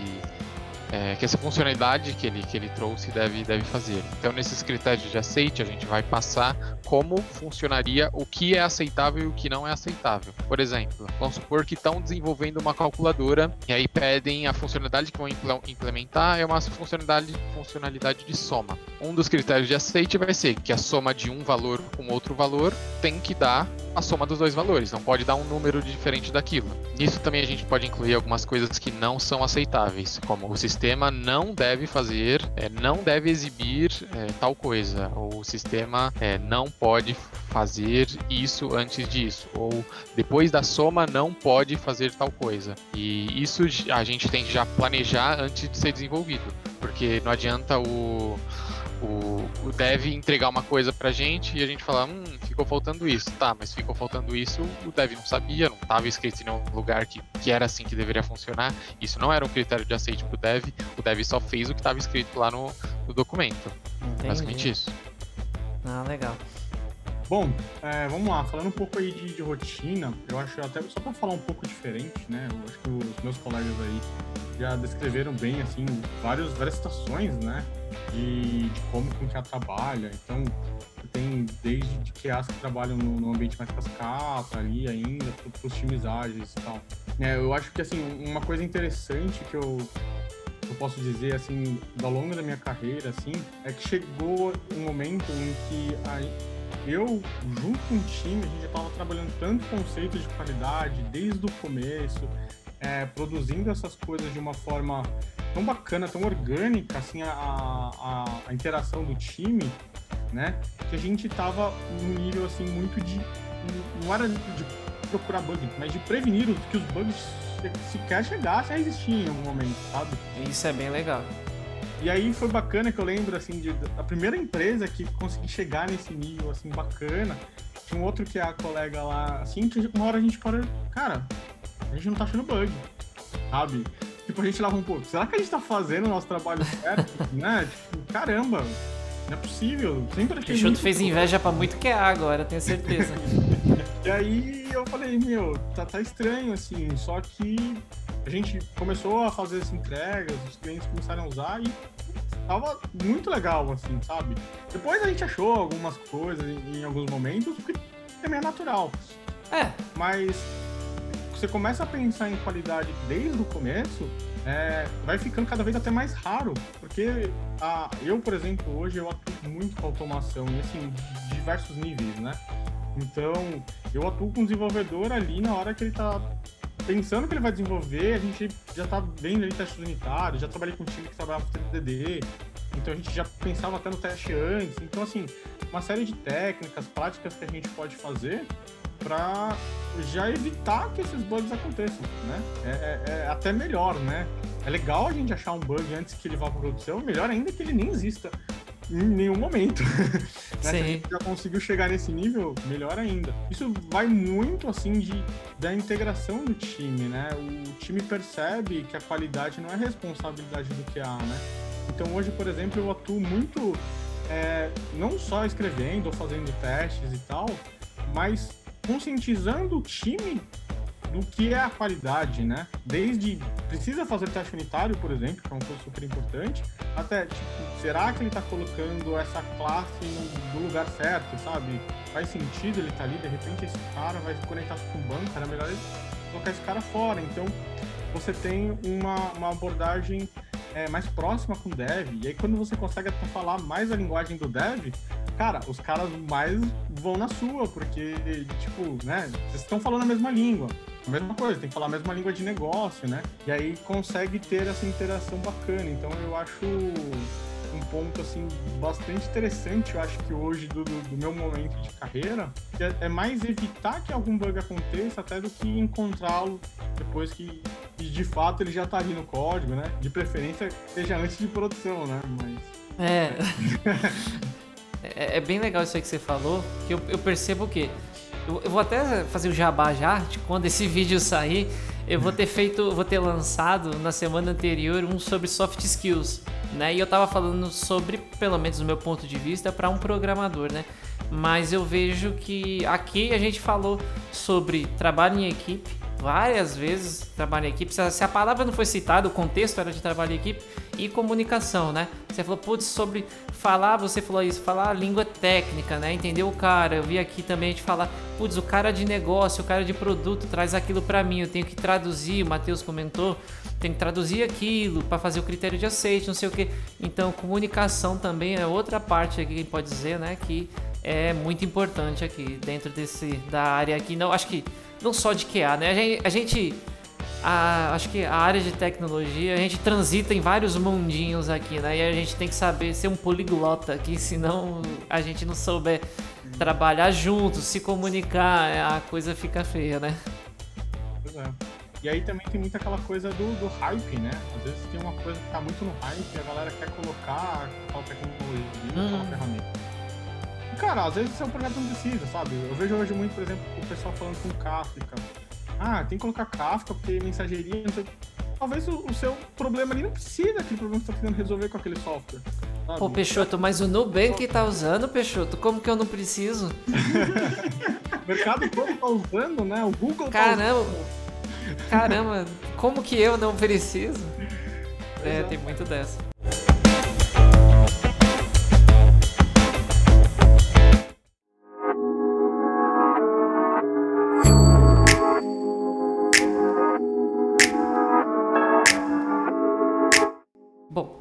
é, que essa funcionalidade que ele, que ele trouxe deve, deve fazer. Então, nesses critérios de aceite, a gente vai passar como funcionaria o que é aceitável e o que não é aceitável. Por exemplo, vamos supor que estão desenvolvendo uma calculadora e aí pedem a funcionalidade que vão implementar é uma funcionalidade, funcionalidade de soma. Um dos critérios de aceite vai ser que a soma de um valor com outro valor tem que dar a soma dos dois valores, não pode dar um número diferente daquilo. Nisso também a gente pode incluir algumas coisas que não são aceitáveis, como o sistema não deve fazer, é, não deve exibir é, tal coisa, ou o sistema é, não pode fazer isso antes disso, ou depois da soma não pode fazer tal coisa. E isso a gente tem que já planejar antes de ser desenvolvido, porque não adianta o o, o dev entregar uma coisa pra gente e a gente falar, hum, ficou faltando isso. Tá, mas ficou faltando isso, o dev não sabia, não estava escrito em nenhum lugar que, que era assim que deveria funcionar. Isso não era um critério de aceite pro dev, o dev só fez o que estava escrito lá no, no documento. Entendi. Basicamente isso. Ah, legal. Bom, é, vamos lá, falando um pouco aí de, de, rotina, eu acho até só para falar um pouco diferente, né? Eu acho que os meus colegas aí já descreveram bem, assim, vários, várias situações, né? De, de como que QA trabalha. Então, tem desde de QAs que trabalham no, no ambiente mais cascata ali ainda, para os times ágeis e tal. É, eu acho que, assim, uma coisa interessante que eu, eu posso dizer, assim, ao longo da minha carreira, assim, é que chegou um momento em que a eu, junto com o time, a gente já estava trabalhando tanto conceito de qualidade desde o começo, é, produzindo essas coisas de uma forma tão bacana, tão orgânica, assim, a, a, a interação do time, né? Que a gente estava num nível, assim, muito de... Não era de procurar bug, mas de prevenir que os bugs sequer chegassem a existir em algum momento, sabe? Isso é bem legal. E aí foi bacana que eu lembro, assim, de, da primeira empresa que consegui chegar nesse nível, assim, bacana. Tinha um outro que é a colega lá, assim, que uma hora a gente para, cara, a gente não tá achando bug, sabe? Tipo, a gente lava um pouco, será que a gente tá fazendo o nosso trabalho certo, <laughs> né? Tipo, caramba, não é possível. Sempre achei. Peixoto fez inveja pra muito que é agora, tenho certeza. <laughs> e aí eu falei, meu, tá, tá estranho, assim, só que a gente começou a fazer as entregas, os clientes começaram a usar e tava muito legal, assim, sabe? Depois a gente achou algumas coisas em, alguns momentos, que também é natural. É. Mas você começa a pensar em qualidade desde o começo, é, vai ficando cada vez até mais raro, porque a, eu, por exemplo, hoje eu atuo muito com automação, e assim, diversos níveis, né? Então, eu atuo com o desenvolvedor ali na hora que ele está pensando que ele vai desenvolver, a gente já está vendo ali testes unitários, já trabalhei com um time que trabalhava com 3DD, então a gente já pensava até no teste antes. Então, assim, uma série de técnicas, práticas que a gente pode fazer para já evitar que esses bugs aconteçam, né? É, é, é, até melhor, né? É legal a gente achar um bug antes que ele vá para produção, melhor ainda que ele nem exista. em nenhum momento. <laughs> né? Se a gente já conseguiu chegar nesse nível, melhor ainda. Isso vai muito assim de da integração do time, né? O time percebe que a qualidade não é responsabilidade do QA, né? Então hoje, por exemplo, eu atuo muito é, não só escrevendo ou fazendo testes e tal, mas conscientizando o time do que é a qualidade, né? Desde precisa fazer teste unitário, por exemplo, que é uma coisa super importante, até tipo, será que ele está colocando essa classe no, no lugar certo, sabe? Faz sentido ele estar ali, de repente esse cara vai se conectar com o banco, era melhor ele colocar esse cara fora. Então você tem uma, uma abordagem é, mais próxima com o dev, e aí quando você consegue até falar mais a linguagem do dev, cara, os caras mais vão na sua, porque, tipo, né, vocês estão falando a mesma língua. A mesma coisa, tem que falar a mesma língua de negócio, né? E aí consegue ter essa interação bacana. Então eu acho um ponto assim bastante interessante, eu acho que hoje do, do, meu momento de carreira, que é, é mais evitar que algum bug aconteça até do que encontrá-lo depois que que de fato ele já tá ali no código, né? De preferência seja antes de produção, né? Mas É. <laughs> é. é bem legal isso aí que você falou, que eu, eu percebo que. Eu, eu vou até fazer o jabá já, de quando esse <laughs> vídeo sair, eu vou ter feito, vou ter lançado na semana anterior um sobre soft skills, né? E eu tava falando sobre, pelo menos do meu ponto de vista, para um programador, né? Mas eu vejo que aqui a gente falou sobre trabalho em equipe, várias vezes trabalho em equipe. Se a, palavra não foi citada, o contexto era de trabalho em equipe e comunicação, né? Você falou, putz, sobre falar, você falou isso, falar a língua técnica, né? Entender o cara. Eu vi aqui também a gente falar, putz, o cara de negócio, o cara de produto traz aquilo para mim, eu tenho que traduzir, o Matheus comentou, tem que traduzir aquilo para fazer o critério de aceite, não sei o que. Então, comunicação também é outra parte aqui que pode dizer, né? Que é muito importante aqui dentro desse da área aqui. Não, acho que não só de QA, né? A gente, a gente a- acho que a área de tecnologia, a gente transita em vários mundinhos aqui, né? E a gente tem que saber ser um poliglota aqui, <laughs> senão a gente não souber trabalhar juntos, se comunicar, a coisa fica feia, né? Pois é. E aí também tem muito aquela coisa do, do hype, né? Às vezes tem uma coisa que tá muito no hype e a galera quer colocar aquela tecnologia, Hum. ferramenta. Cara, às vezes seu projeto não precisa, sabe? Eu vejo hoje muito, por exemplo, o pessoal falando com Kafka. Ah, tem que colocar Kafka porque mensageria, não sei. Talvez o, o seu problema ali não precisa daquele problema que você tá tentando resolver com aquele software. Sabe? Pô, Peixoto, mas o Nubank tá usando, Peixoto, como que eu não preciso? <laughs> O mercado todo tá usando, né? O Google tá Caramba, usando. caramba, como que eu não preciso? É, Exato. tem muito dessa.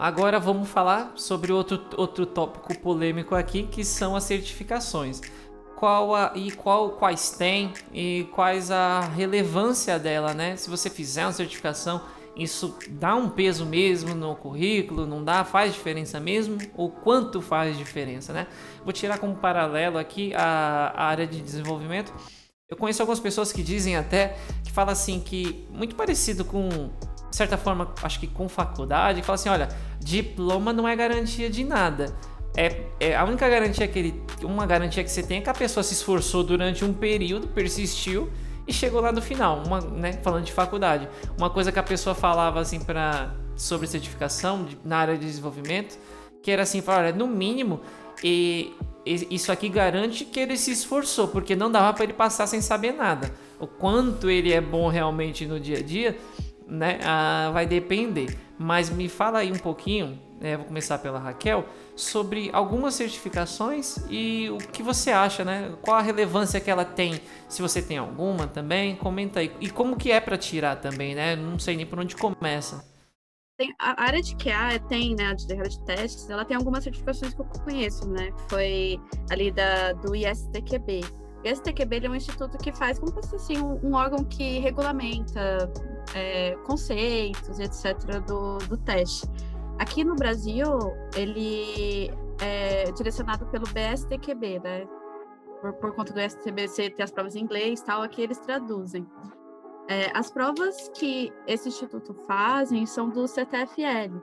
Agora vamos falar sobre outro, outro tópico polêmico aqui, que são as certificações. Qual a, e qual, quais tem e quais a relevância dela, né? Se você fizer uma certificação, isso dá um peso mesmo no currículo, não dá? Faz diferença mesmo? Ou quanto faz diferença, né? Vou tirar como paralelo aqui a, a área de desenvolvimento. Eu conheço algumas pessoas que dizem até, que falam assim, que muito parecido com, de certa forma, acho que com faculdade, fala assim, olha, diploma não é garantia de nada. É, é a única garantia que ele, uma garantia que você tem é que a pessoa se esforçou durante um período, persistiu e chegou lá no final, uma, né, falando de faculdade. Uma coisa que a pessoa falava assim para sobre certificação de- na área de desenvolvimento, que era assim, falar, no mínimo, e, e- isso aqui garante que ele se esforçou, porque não dava para ele passar sem saber nada. O quanto ele é bom realmente no dia a dia, né, ah, vai depender. Mas me fala aí um pouquinho, né, vou começar pela Raquel, sobre algumas certificações e o que você acha, né? Qual a relevância que ela tem, se você tem alguma também, comenta aí. E como que é para tirar também, né? Não sei nem por onde começa. Tem- a área de QA tem, né, a área de testes, ela tem algumas certificações que eu conheço, né? Foi ali da, do ISTQB. O ISTQB ele é um instituto que faz como se assim, um, órgão que regulamenta é, conceitos, etc., do, do teste. Aqui no Brasil, ele é direcionado pelo BSTQB, né? Por, por conta do STBC ter as provas em inglês e tal, aqui eles traduzem. É, as provas que esse instituto fazem são do CTFL.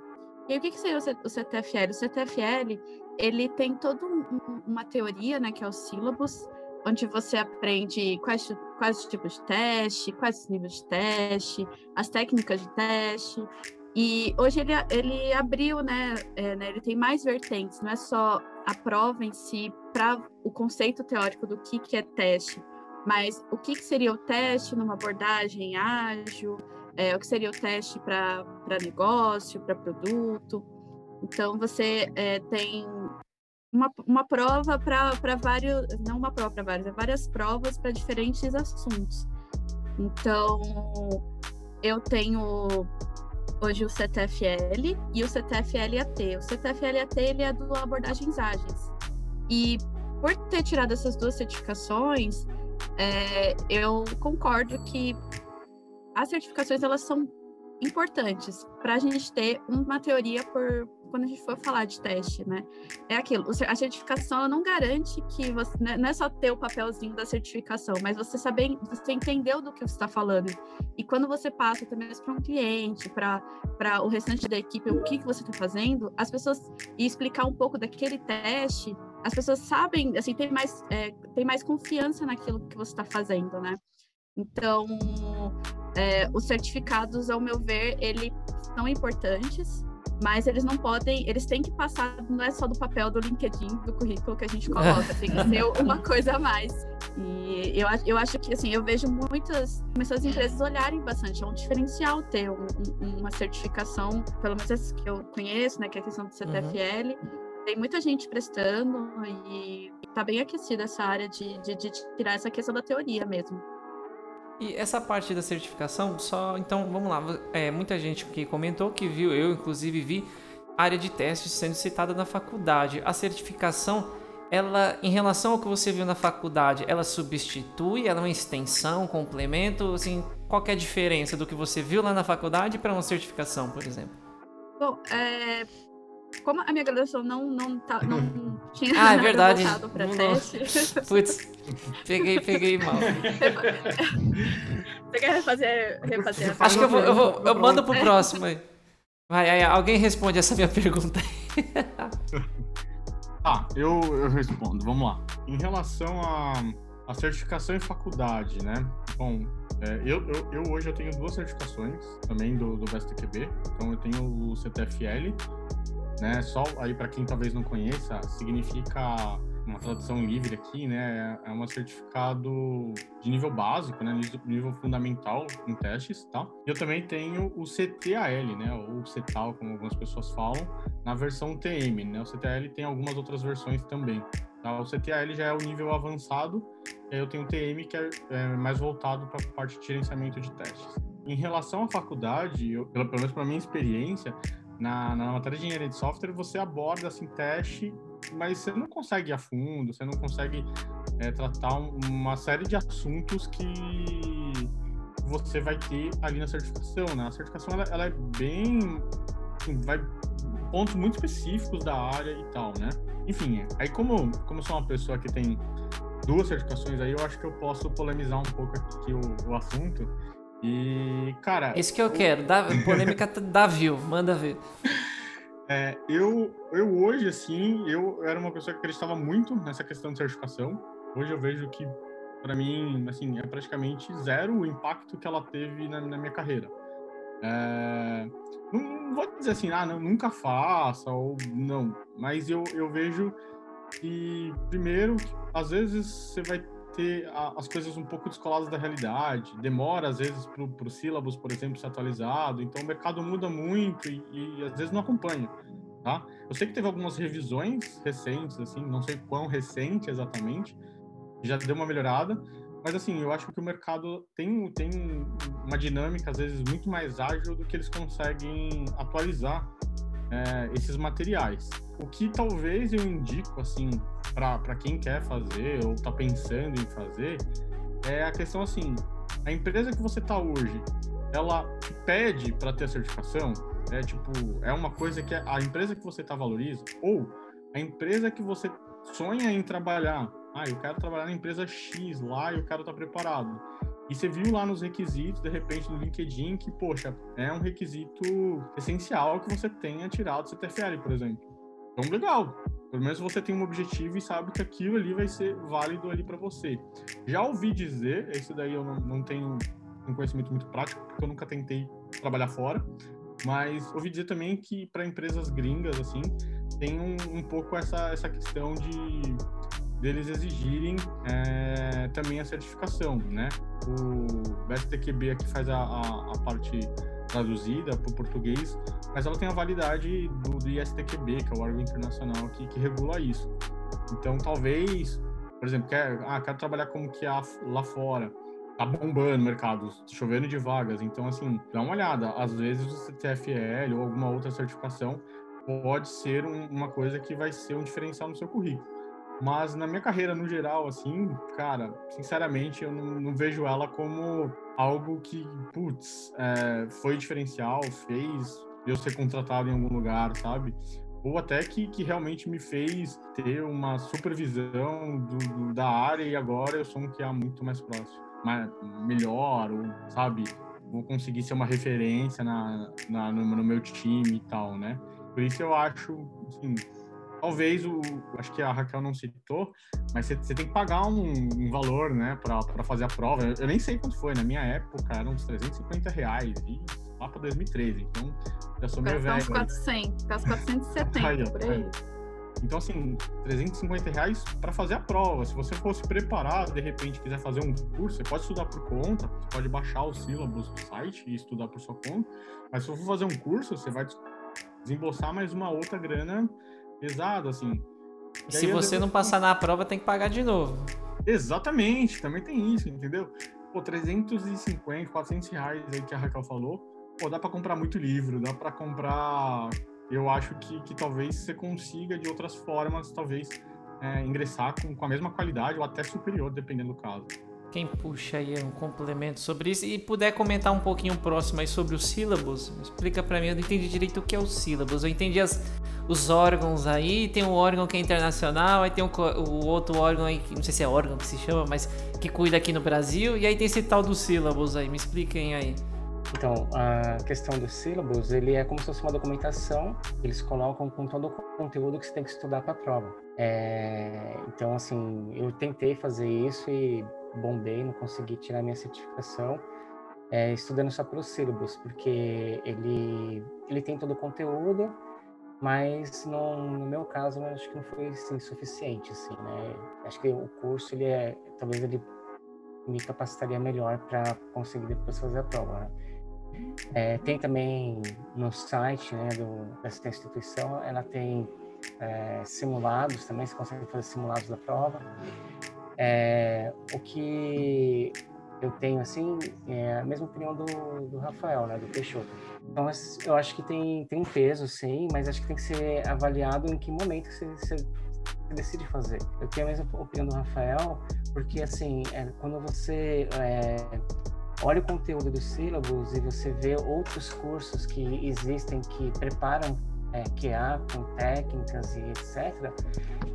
E o que, que seria o CTFL? O CTFL ele tem toda um, uma teoria, né, que é o sílabus, onde você aprende quais, quais tipos de teste, quais níveis de teste, as técnicas de teste. E hoje ele, ele abriu, né, é, né, ele tem mais vertentes, não é só a prova em si para o conceito teórico do que, que é teste, mas o que, que seria o teste numa abordagem ágil, é, o que seria o teste para negócio, para produto. Então, você é, tem uma, uma prova para vários, não uma prova para vários, é várias provas para diferentes assuntos. Então, eu tenho hoje o CTFL e o CTFLAT. O CTFLAT ele é do abordagens ágeis. E por ter tirado essas duas certificações, é, eu concordo que as certificações elas são importantes para a gente ter uma teoria por quando a gente for falar de teste, né? É aquilo, a certificação não garante que você né, não é só ter o papelzinho da certificação, mas você saber, você entendeu do que você está falando. E quando você passa também para um cliente, para o restante da equipe, o que, que você está fazendo, as pessoas e explicar um pouco daquele teste, as pessoas sabem, assim, tem mais, é, tem mais confiança naquilo que você está fazendo, né? Então, é, os certificados, ao meu ver, eles são importantes, mas eles não podem, eles têm que passar, não é só do papel do LinkedIn, do currículo que a gente coloca, tem que ser <laughs> uma coisa a mais. E eu, eu acho que, assim, eu vejo muitas, muitas empresas olharem bastante, é um diferencial ter um, um, uma certificação, pelo menos as que eu conheço, né, que é a questão do CTFL, uhum. Tem muita gente prestando e está bem aquecida essa área de, de, de tirar essa questão da teoria mesmo. E essa parte da certificação, só então vamos lá. É, muita gente que comentou que viu, eu inclusive vi área de testes sendo citada na faculdade. A certificação, ela, em relação ao que você viu na faculdade, ela substitui, ela é uma extensão, um complemento, assim, qual é a diferença do que você viu lá na faculdade para uma certificação, por exemplo? Bom, é, como a minha graduação não, não, tá, não <laughs> tinha ah, é verdade. voltado para teste. Putz, peguei, peguei mal. Você quer refazer, refazer Acho que eu, vou, eu, vou, eu mando pro próximo aí. Vai, aí, alguém responde essa minha pergunta aí. Ah, eu, eu respondo, vamos lá. Em relação a, a certificação em faculdade, né? Bom, é, eu, eu, eu, hoje eu tenho duas certificações também do, do BSTQB. Então eu tenho o CTFL né? Só aí para quem talvez não conheça, significa uma tradução livre aqui, né? É um certificado de nível básico, né? Nível fundamental em testes, tá? Eu também tenho o CTAL, né? Ou CETAL, como algumas pessoas falam, na versão TM, né? O CTAL tem algumas outras versões também. Tá? O CTAL já é o nível avançado, e aí eu tenho o TM que é, é mais voltado para a parte de gerenciamento de testes. Em relação à faculdade, eu, pelo menos para minha experiência, na, na matéria de engenharia de software, você aborda assim teste, mas você não consegue ir a fundo, você não consegue é, tratar uma série de assuntos que você vai ter ali na certificação, né? A certificação ela, ela é bem assim, vai pontos muito específicos da área e tal, né? Enfim, aí como como eu sou uma pessoa que tem duas certificações aí, eu acho que eu posso polemizar um pouco aqui o, o assunto. E, cara. Isso que eu quero. Da, polêmica da view, manda ver. <laughs> É, eu, eu hoje, assim, eu era uma pessoa que acreditava muito nessa questão de certificação. Hoje eu vejo que, para mim, assim, é praticamente zero o impacto que ela teve na, na minha carreira. É, não, não, vou dizer assim, ah, não, nunca faça, ou não, mas eu, eu vejo que, primeiro, às vezes você vai ter as coisas um pouco descoladas da realidade. Demora, às vezes, para o sílabus, por exemplo, ser atualizado. Então, o mercado muda muito e, e, às vezes, não acompanha. Tá? Eu sei que teve algumas revisões recentes, assim, não sei quão recente exatamente, já deu uma melhorada, mas assim, eu acho que o mercado tem, tem uma dinâmica, às vezes, muito mais ágil do que eles conseguem atualizar é, esses materiais. O que talvez eu indico, assim, para quem quer fazer ou está pensando em fazer, é a questão assim: a empresa que você está hoje, ela pede para ter a certificação? É tipo, é uma coisa que a empresa que você está valoriza? Ou a empresa que você sonha em trabalhar? Ah, eu quero trabalhar na empresa X lá eu quero estar tá preparado. E você viu lá nos requisitos, de repente, no LinkedIn, que, poxa, é um requisito essencial que você tenha tirado o CTFL, por exemplo. Então, legal. Pelo menos você tem um objetivo e sabe que aquilo ali vai ser válido ali para você. Já ouvi dizer, esse daí eu não, não tenho um conhecimento muito prático, porque eu nunca tentei trabalhar fora, mas ouvi dizer também que para empresas gringas, assim, tem um, um, pouco essa, essa questão de deles exigirem é, também a certificação, né? O BSTQB aqui faz a, a, a parte traduzida para o português, mas ela tem a validade do, do ISTQB, que é o órgão internacional que, que regula isso. Então, talvez, por exemplo, quer, ah, quero trabalhar como que há lá fora, tá bombando o mercado, chovendo de vagas. Então, assim, dá uma olhada. Às vezes o CTFL ou alguma outra certificação pode ser um, uma coisa que vai ser um diferencial no seu currículo. Mas na minha carreira, no geral, assim, cara, sinceramente, eu não, não vejo ela como algo que, putz, é, foi diferencial, fez eu ser contratado em algum lugar, sabe? Ou até que, que realmente me fez ter uma supervisão do, do, da área e agora eu sou um que é muito mais próximo, mais, melhor, ou, sabe? Vou conseguir ser uma referência na, na no, no meu time e tal, né? Por isso eu acho, assim, talvez o acho que a Raquel não citou, mas você, tem que pagar um, um valor, né, para fazer a prova. Eu, eu, nem sei quanto foi, na minha época eram uns 350 reais e lá para 2013, então já sou meio velho. Uns 400, uns 470 aí, por aí. Então, assim, 350 reais para fazer a prova. Se você fosse preparado, de repente quiser fazer um curso, você pode estudar por conta, você pode baixar os sílabos do site e estudar por sua conta. Mas se você for fazer um curso, você vai desembolsar mais uma outra grana pesada, assim. E se você não passar na prova, tem que pagar de novo. Exatamente, também tem isso, entendeu? Pô, 350, 400 reais aí que a Raquel falou, pô, dá para comprar muito livro, dá para comprar. Eu acho que, que talvez você consiga de outras formas, talvez, é, ingressar com, com a mesma qualidade ou até superior, dependendo do caso. Quem puxa aí um complemento sobre isso e puder comentar um pouquinho próximo aí sobre os sílabos, explica para mim, eu não entendi direito o que é os sílabos. Eu entendi as, os órgãos aí, tem um órgão que é internacional, aí tem o, o outro órgão aí, não sei se é órgão que se chama, mas que cuida aqui no Brasil, e aí tem esse tal dos sílabos aí, me expliquem aí. Então, a questão dos sílabos, ele é como se fosse uma documentação, eles colocam com todo o conteúdo que você tem que estudar para a prova. É, então, assim, eu tentei fazer isso e bombei, não consegui tirar minha certificação, é, estudando só pelos sílabos, porque ele, ele tem todo o conteúdo, mas no, no meu caso, acho que não foi assim, suficiente, assim, né? Acho que o curso, ele é, talvez ele me capacitaria melhor para conseguir depois fazer a prova, né? É, tem também no site né, do, dessa instituição, ela tem é, simulados também, você consegue fazer simulados da prova. É, o que eu tenho, assim, é a mesma opinião do, do Rafael, né, do Peixoto. Então, eu acho que tem, tem um peso, sim, mas acho que tem que ser avaliado em que momento você, você decide fazer. Eu tenho a mesma opinião do Rafael, porque, assim, é, quando você é, olha o conteúdo dos sílabos e você vê outros cursos que existem que preparam é, QA com técnicas e etc.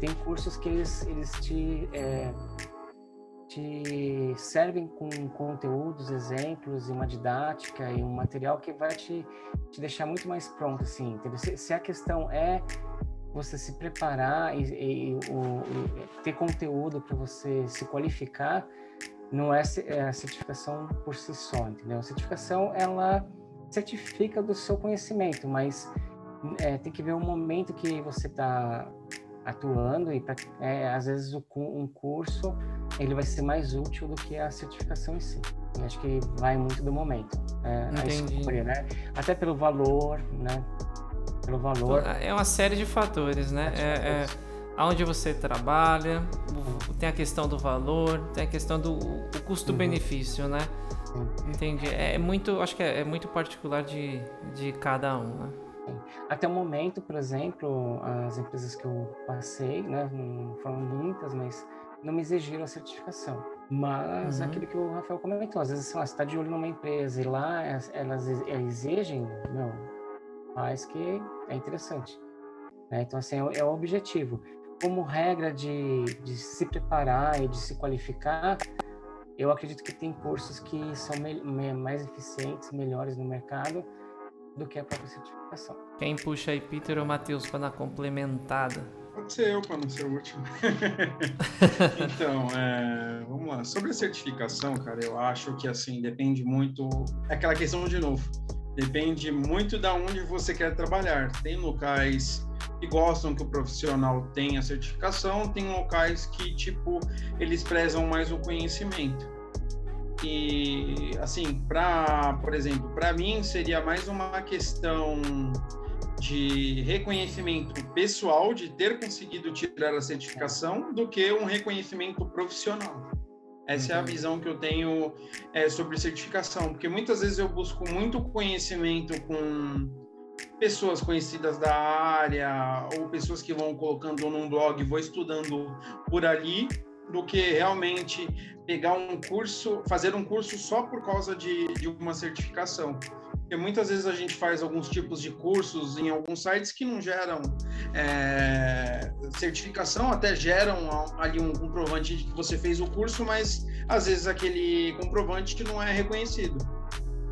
Tem cursos que eles, eles te, é, te servem com conteúdos, exemplos e uma didática e um material que vai te, te deixar muito mais pronto, assim? Se, se a questão é você se preparar e, e, e, e ter conteúdo para você se qualificar, não é, é a certificação por si só, entendeu? A certificação, ela certifica do seu conhecimento, mas é, tem que ver o momento que você está atuando e pra, é, às vezes o, um curso ele vai ser mais útil do que a certificação em si. Eu acho que vai muito do momento. É, a escolha, né? Até pelo valor, né? Pelo valor. É uma série de fatores, né? É, é, aonde você trabalha, tem a questão do valor, tem a questão do custo-benefício, uhum. né? Entendi. É muito, acho que é, é muito particular de, de cada um, né? Até o momento, por exemplo, as empresas que eu passei, né, não foram muitas, mas não me exigiram a certificação. Mas uhum. aquilo que o Rafael comentou, às vezes, sei lá, você está de olho numa empresa e lá elas exigem, meu, faz que é interessante. Né? Então, assim, é, é, o objetivo. Como regra de, de se preparar e de se qualificar, eu acredito que tem cursos que são me, mais eficientes, melhores no mercado, do que a própria certificação. Quem puxa aí, Peter ou Matheus, para na complementada? Pode ser eu para não ser o último. <laughs> então, é, vamos lá. Sobre a certificação, cara, eu acho que assim depende muito. É aquela questão de novo. Depende muito da onde você quer trabalhar. Tem locais que gostam que o profissional tenha certificação, tem locais que tipo eles prezam mais o conhecimento. E assim, para, por exemplo, para mim seria mais uma questão de reconhecimento pessoal, de ter conseguido tirar a certificação, do que um reconhecimento profissional. Essa é a uhum. visão que eu tenho é, sobre certificação, porque muitas vezes eu busco muito conhecimento com pessoas conhecidas da área ou pessoas que vão colocando num blog, vou estudando por ali, do que realmente pegar um curso, fazer um curso só por causa de, de uma certificação. Porque muitas vezes a gente faz alguns tipos de cursos em alguns sites que não geram é, certificação, até geram ali um comprovante de que você fez o curso, mas às vezes aquele comprovante que não é reconhecido.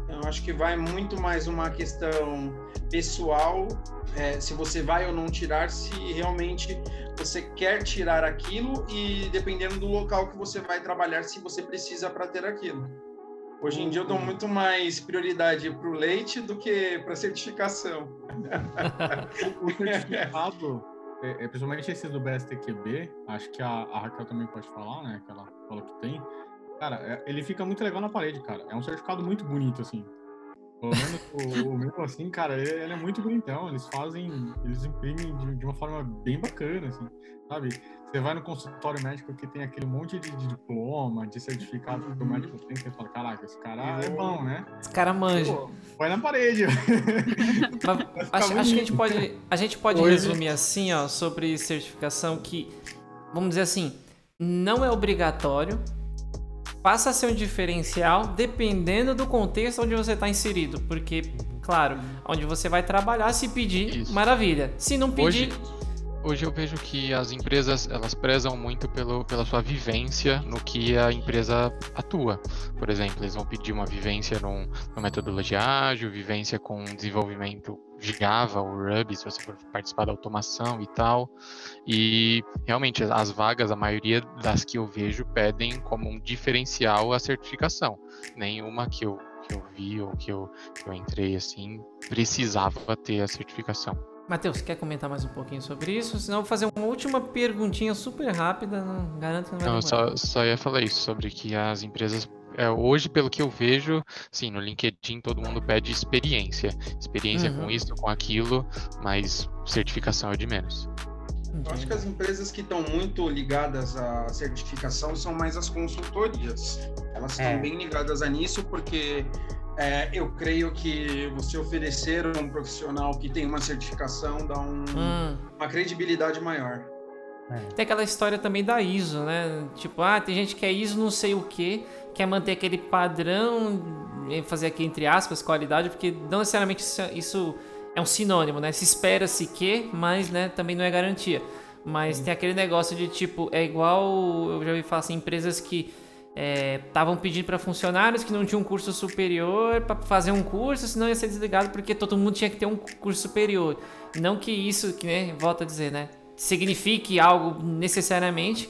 Então, acho que vai muito mais uma questão pessoal, é, se você vai ou não tirar, se realmente você quer tirar aquilo e dependendo do local que você vai trabalhar, se você precisa para ter aquilo. Hoje em dia eu dou muito mais prioridade para o leite do que para certificação. <laughs> o certificado, é, é, principalmente esse do BSTQB, acho que a, a, Raquel também pode falar, né? Que ela falou que tem. Cara, é, ele fica muito legal na parede, cara. É um certificado muito bonito, assim. Pelo menos o, o meu, assim, cara, ele, ele, é muito bonitão. Eles fazem, eles imprimem de, de, uma forma bem bacana, assim, sabe? Você vai no consultório médico que tem aquele monte de, de diploma, de certificado uhum. que o uhum. médico tem, que você fala, caraca, esse cara é bom, né? Esse cara manja. Põe na parede. <laughs> acho, acho, que a gente pode, a gente pode resumir assim, ó, sobre certificação que, vamos dizer assim, não é obrigatório, passa a ser um diferencial dependendo do contexto onde você está inserido. Porque, claro, onde você vai trabalhar, se pedir, Isso. maravilha. Se não pedir. Hoje, hoje eu vejo que as empresas elas prezam muito pelo, pela sua vivência no que a empresa atua. Por exemplo, eles vão pedir uma vivência num, numa metodologia ágil, vivência com desenvolvimento de Java ou Ruby, se você for participar da automação e tal. E realmente as vagas, a maioria das que eu vejo, pedem como um diferencial a certificação. Nenhuma que eu, que eu vi ou que eu, que eu entrei assim precisava ter a certificação. Matheus, quer comentar mais um pouquinho sobre isso? Senão eu vou fazer uma última perguntinha super rápida, não garanto que não vai Não, só, só ia falar isso, sobre que as empresas é, hoje, pelo que eu vejo, sim, no LinkedIn todo mundo pede experiência. Experiência uhum. com isso, com aquilo, mas certificação é de menos. Eu acho que as empresas que estão muito ligadas à certificação são mais as consultorias. Elas estão é. bem ligadas a nisso porque é, eu creio que você oferecer um profissional que tem uma certificação dá um, hum. uma credibilidade maior. É. Tem aquela história também da ISO, né? Tipo, ah, tem gente que é ISO não sei o que, quer manter aquele padrão, fazer aqui entre aspas, qualidade, porque não necessariamente isso, isso é um sinônimo, né? Se espera-se que, mas né, também não é garantia. Mas tem aquele negócio de tipo, é igual, eu já ouvi falar assim, empresas que estavam é, pedindo para funcionários que não tinham um curso superior para fazer um curso, senão ia ser desligado porque todo mundo tinha que ter um curso superior. Não que isso, que né, volta a dizer, né, signifique algo necessariamente,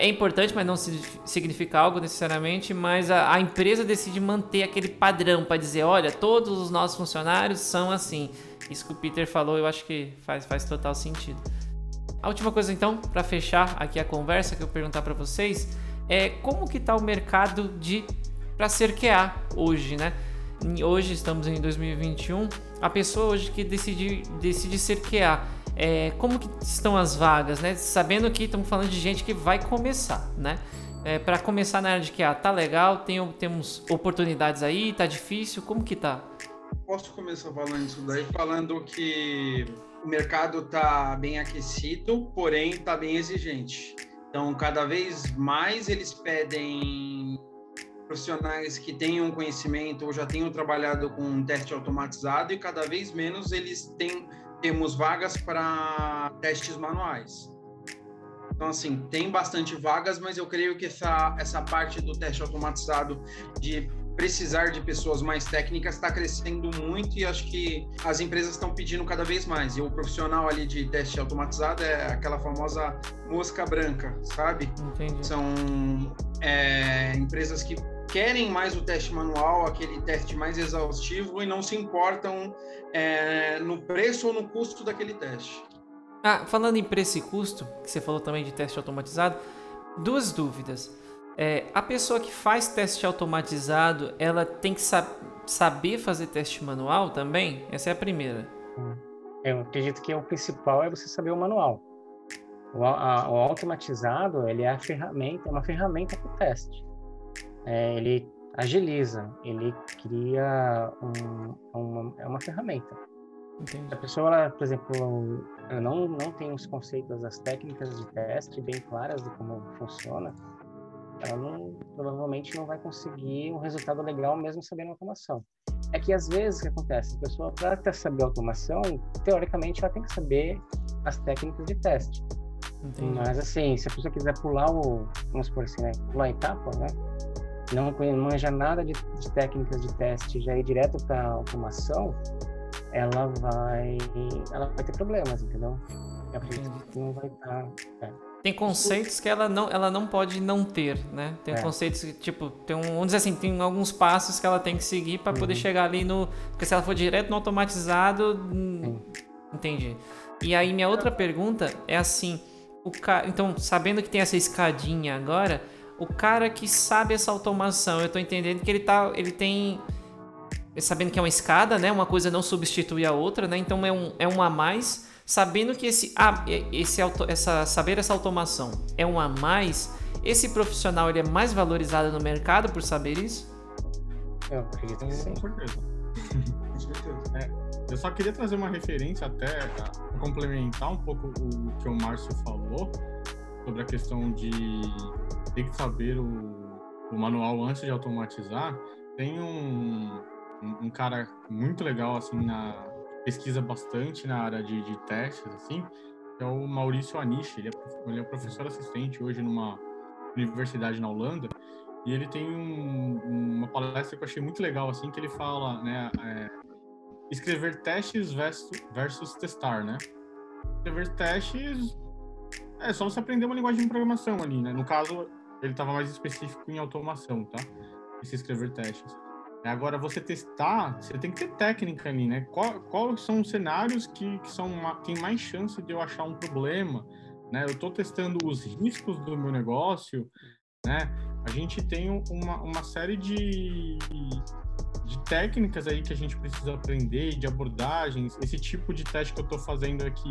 é importante, mas não significa algo necessariamente, mas a, a empresa decide manter aquele padrão para dizer, olha, todos os nossos funcionários são assim. Isso que o Peter falou, eu acho que faz, faz total sentido. A última coisa então, para fechar aqui a conversa que eu perguntar para vocês, é como que tá o mercado de para ser QA hoje, né? Hoje estamos em 2021, a pessoa hoje que decide, decide ser QA, é, como que estão as vagas, né? Sabendo que estamos falando de gente que vai começar, né? É, para começar na área de QA, tá legal? Tem, temos oportunidades aí? Tá difícil? Como que tá? Posso começar falando isso daí, falando que o mercado tá bem aquecido, porém tá bem exigente. Então, cada vez mais eles pedem profissionais que tenham conhecimento ou já tenham trabalhado com um teste automatizado e cada vez menos eles têm temos vagas para testes manuais. Então, assim, tem bastante vagas, mas eu creio que essa, essa parte do teste automatizado de precisar de pessoas mais técnicas está crescendo muito e acho que as empresas estão pedindo cada vez mais. E o profissional ali de teste automatizado é aquela famosa mosca branca, sabe? Entendi. São é, empresas que querem mais o teste manual, aquele teste mais exaustivo e não se importam é, no preço ou no custo daquele teste. Ah, falando em preço e custo, que você falou também de teste automatizado, duas dúvidas. É, a pessoa que faz teste automatizado, ela tem que sab saber fazer teste manual também? Essa é a primeira. Eu acredito que o principal é você saber o manual. O, a, o automatizado, ele é a ferramenta, é uma ferramenta para o teste. É, ele agiliza, ele cria um, uma, é uma ferramenta. Entendi. A pessoa, ela, por exemplo, ela não, não tem os conceitos, as técnicas de teste bem claras de como funciona, ela não, provavelmente não vai conseguir um resultado legal mesmo sabendo automação. É que às vezes o que acontece? A pessoa, para saber automação, teoricamente ela tem que saber as técnicas de teste. Entendi. Mas assim, se a pessoa quiser pular o, vamos supor assim, né, pular a etapa, né, não manja nada de, de técnicas de teste, já ir direto para automação, ela vai, ela vai ter problemas, entendeu? Eu acredito Entendi. que não vai estar. Tem conceitos que ela não, ela não pode não ter, né? Tem É. conceitos que, tipo, tem um, vamos dizer assim, tem alguns passos que ela tem que seguir para poder chegar ali no. Porque se ela for direto no automatizado. hum, Entendi. E aí, minha outra pergunta é assim: o ca... então, sabendo que tem essa escadinha agora, o cara que sabe essa automação, eu tô entendendo que ele tá. Ele tem. Sabendo que é uma escada, né? Uma coisa não substitui a outra, né? Então é um, é um a mais. Sabendo que esse, ah, esse auto, essa, saber essa automação é um a mais, esse profissional ele é mais valorizado no mercado por saber isso? Eu acredito que sim. Com certeza. <laughs> Com certeza. Eu só queria trazer uma referência até para complementar um pouco o que o Márcio falou sobre a questão de ter que saber o, o manual antes de automatizar. Tem um, um, cara muito legal assim na pesquisa bastante na área de, de testes assim, que é o Maurício Anish. Ele é, ele é professor assistente hoje numa universidade na Holanda e ele tem um- uma palestra que eu achei muito legal assim que ele fala, né? é, escrever testes versus, versus testar, né? Escrever testes é só você aprender uma linguagem de programação ali, né? No caso, ele estava mais específico em automação, tá? Esse escrever testes. Agora, você testar, você tem que ter técnica ali, né? Qual, quais são os cenários que, que são ma- tem mais chance de eu achar um problema, né? Eu estou testando os riscos do meu negócio, né? A gente tem uma, uma série de, de técnicas aí que a gente precisa aprender, de abordagens. Esse tipo de teste que eu estou fazendo aqui,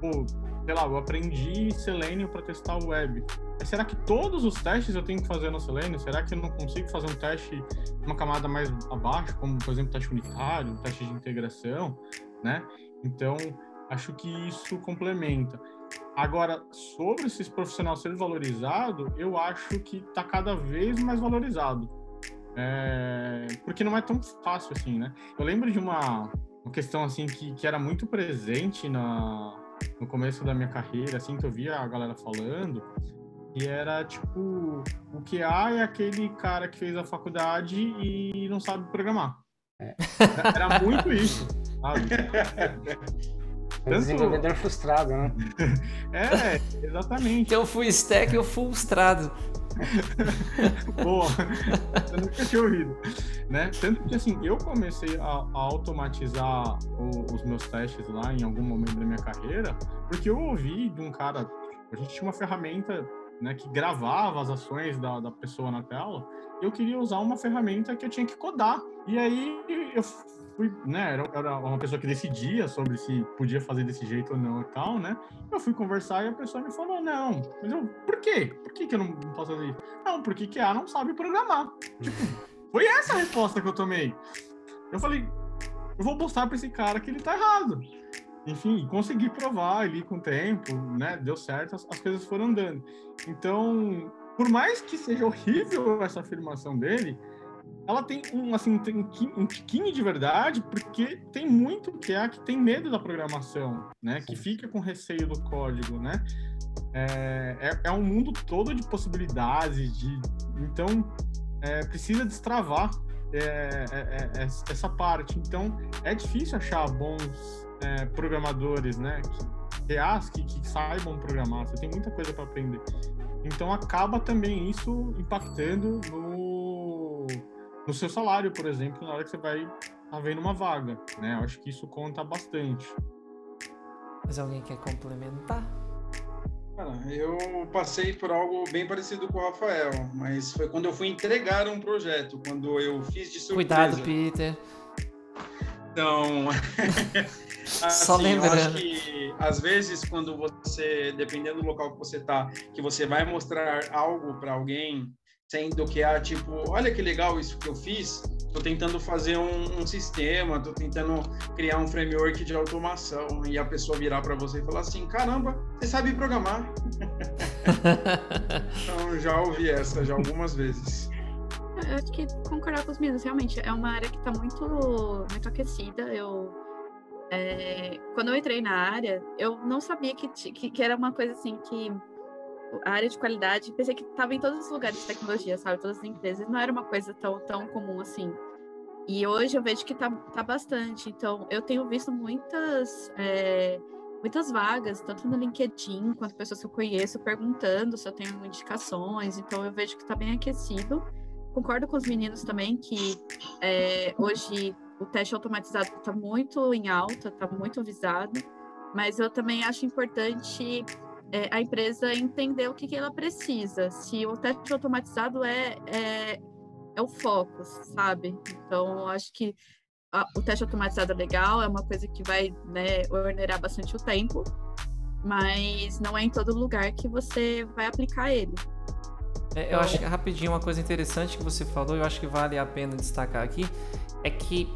pô, sei lá, eu aprendi Selenium para testar o web. Mas será que todos os testes eu tenho que fazer no Selenium? Será que eu não consigo fazer um teste uma camada mais abaixo, como por exemplo teste unitário, um teste de integração, né? Então, acho que isso complementa. Agora, sobre esse profissional ser valorizado, eu acho que está cada vez mais valorizado. É, porque não é tão fácil assim, né? Eu lembro de uma, uma questão assim que, que era muito presente na, no começo da minha carreira, assim, que eu via a galera falando, e era tipo, o QA é aquele cara que fez a faculdade e não sabe programar. É. Era muito isso, sabe? É desenvolvedor frustrado, né? <laughs> É, exatamente. Então, full stack ou full frustrado. <laughs> Boa, eu nunca tinha ouvido, né? Tanto que assim, eu comecei a, a automatizar o- os meus testes lá em algum momento da minha carreira, porque eu ouvi de um cara, a gente tinha uma ferramenta né, que gravava as ações da, da pessoa na tela, eu queria usar uma ferramenta que eu tinha que codar. E aí eu fui, né, era, era uma pessoa que decidia sobre se podia fazer desse jeito ou não e tal, né? Eu fui conversar e a pessoa me falou, não, mas eu, por quê? Por que, que eu não posso fazer isso? Não, porque QA não sabe programar. Tipo, foi essa a resposta que eu tomei. Eu falei, eu vou mostrar pra esse cara que ele tá errado. Enfim, consegui provar ali com o tempo, né? Deu certo, as, as coisas foram andando. Então, por mais que seja horrível essa afirmação dele, ela tem um, assim, tem um ti- tiquinho de verdade, porque tem muito QA que tem medo da programação, né? Que fica com receio do código, né? É, é, é um mundo todo de possibilidades, de então é, precisa destravar é, é, é, essa parte. Então, é difícil achar bons é, programadores, né? Que, que, que saibam programar. Você tem muita coisa para aprender. Então, acaba também isso impactando no, no seu salário, por exemplo, na hora que você vai havendo uma vaga, né? Eu acho que isso conta bastante. Mas alguém quer complementar? Cara, eu passei por algo bem parecido com o Rafael, mas foi quando eu fui entregar um projeto, quando eu fiz de surpresa. Cuidado, Peter. Então, <laughs> <laughs> assim, Só lembrando. Eu acho que às vezes quando você, dependendo do local que você tá, que você vai mostrar algo para alguém, sendo que é tipo, olha que legal isso que eu fiz, Estou tentando fazer um, um sistema, estou tentando criar um framework de automação e a pessoa virar para você e falar assim: caramba, você sabe programar. <laughs> então já ouvi essa já algumas vezes. Eu acho que concordar com os meninos, realmente é uma área que está muito, muito aquecida. Eu é, quando eu entrei na área, eu não sabia que, que, que, era uma coisa assim que a área de qualidade, pensei que estava em todos os lugares de tecnologia, sabe? Todas as empresas. Não era uma coisa tão, tão comum assim. E hoje eu vejo que tá, tá bastante. Então, eu tenho visto muitas, é, muitas vagas, tanto no LinkedIn quanto pessoas que eu conheço, perguntando se eu tenho indicações. Então, eu vejo que está bem aquecido. Concordo com os meninos também que é, hoje o teste automatizado está muito em alta, está muito visado. Mas eu também acho importante é, a empresa entender o que, que ela precisa. Se o teste automatizado é, é é o foco, sabe? Então, acho que a, o teste automatizado é legal, é uma coisa que vai né, bastante o tempo, mas não é em todo lugar que você vai aplicar ele. É, eu acho que rapidinho uma coisa interessante que você falou, eu acho que vale a pena destacar aqui, é que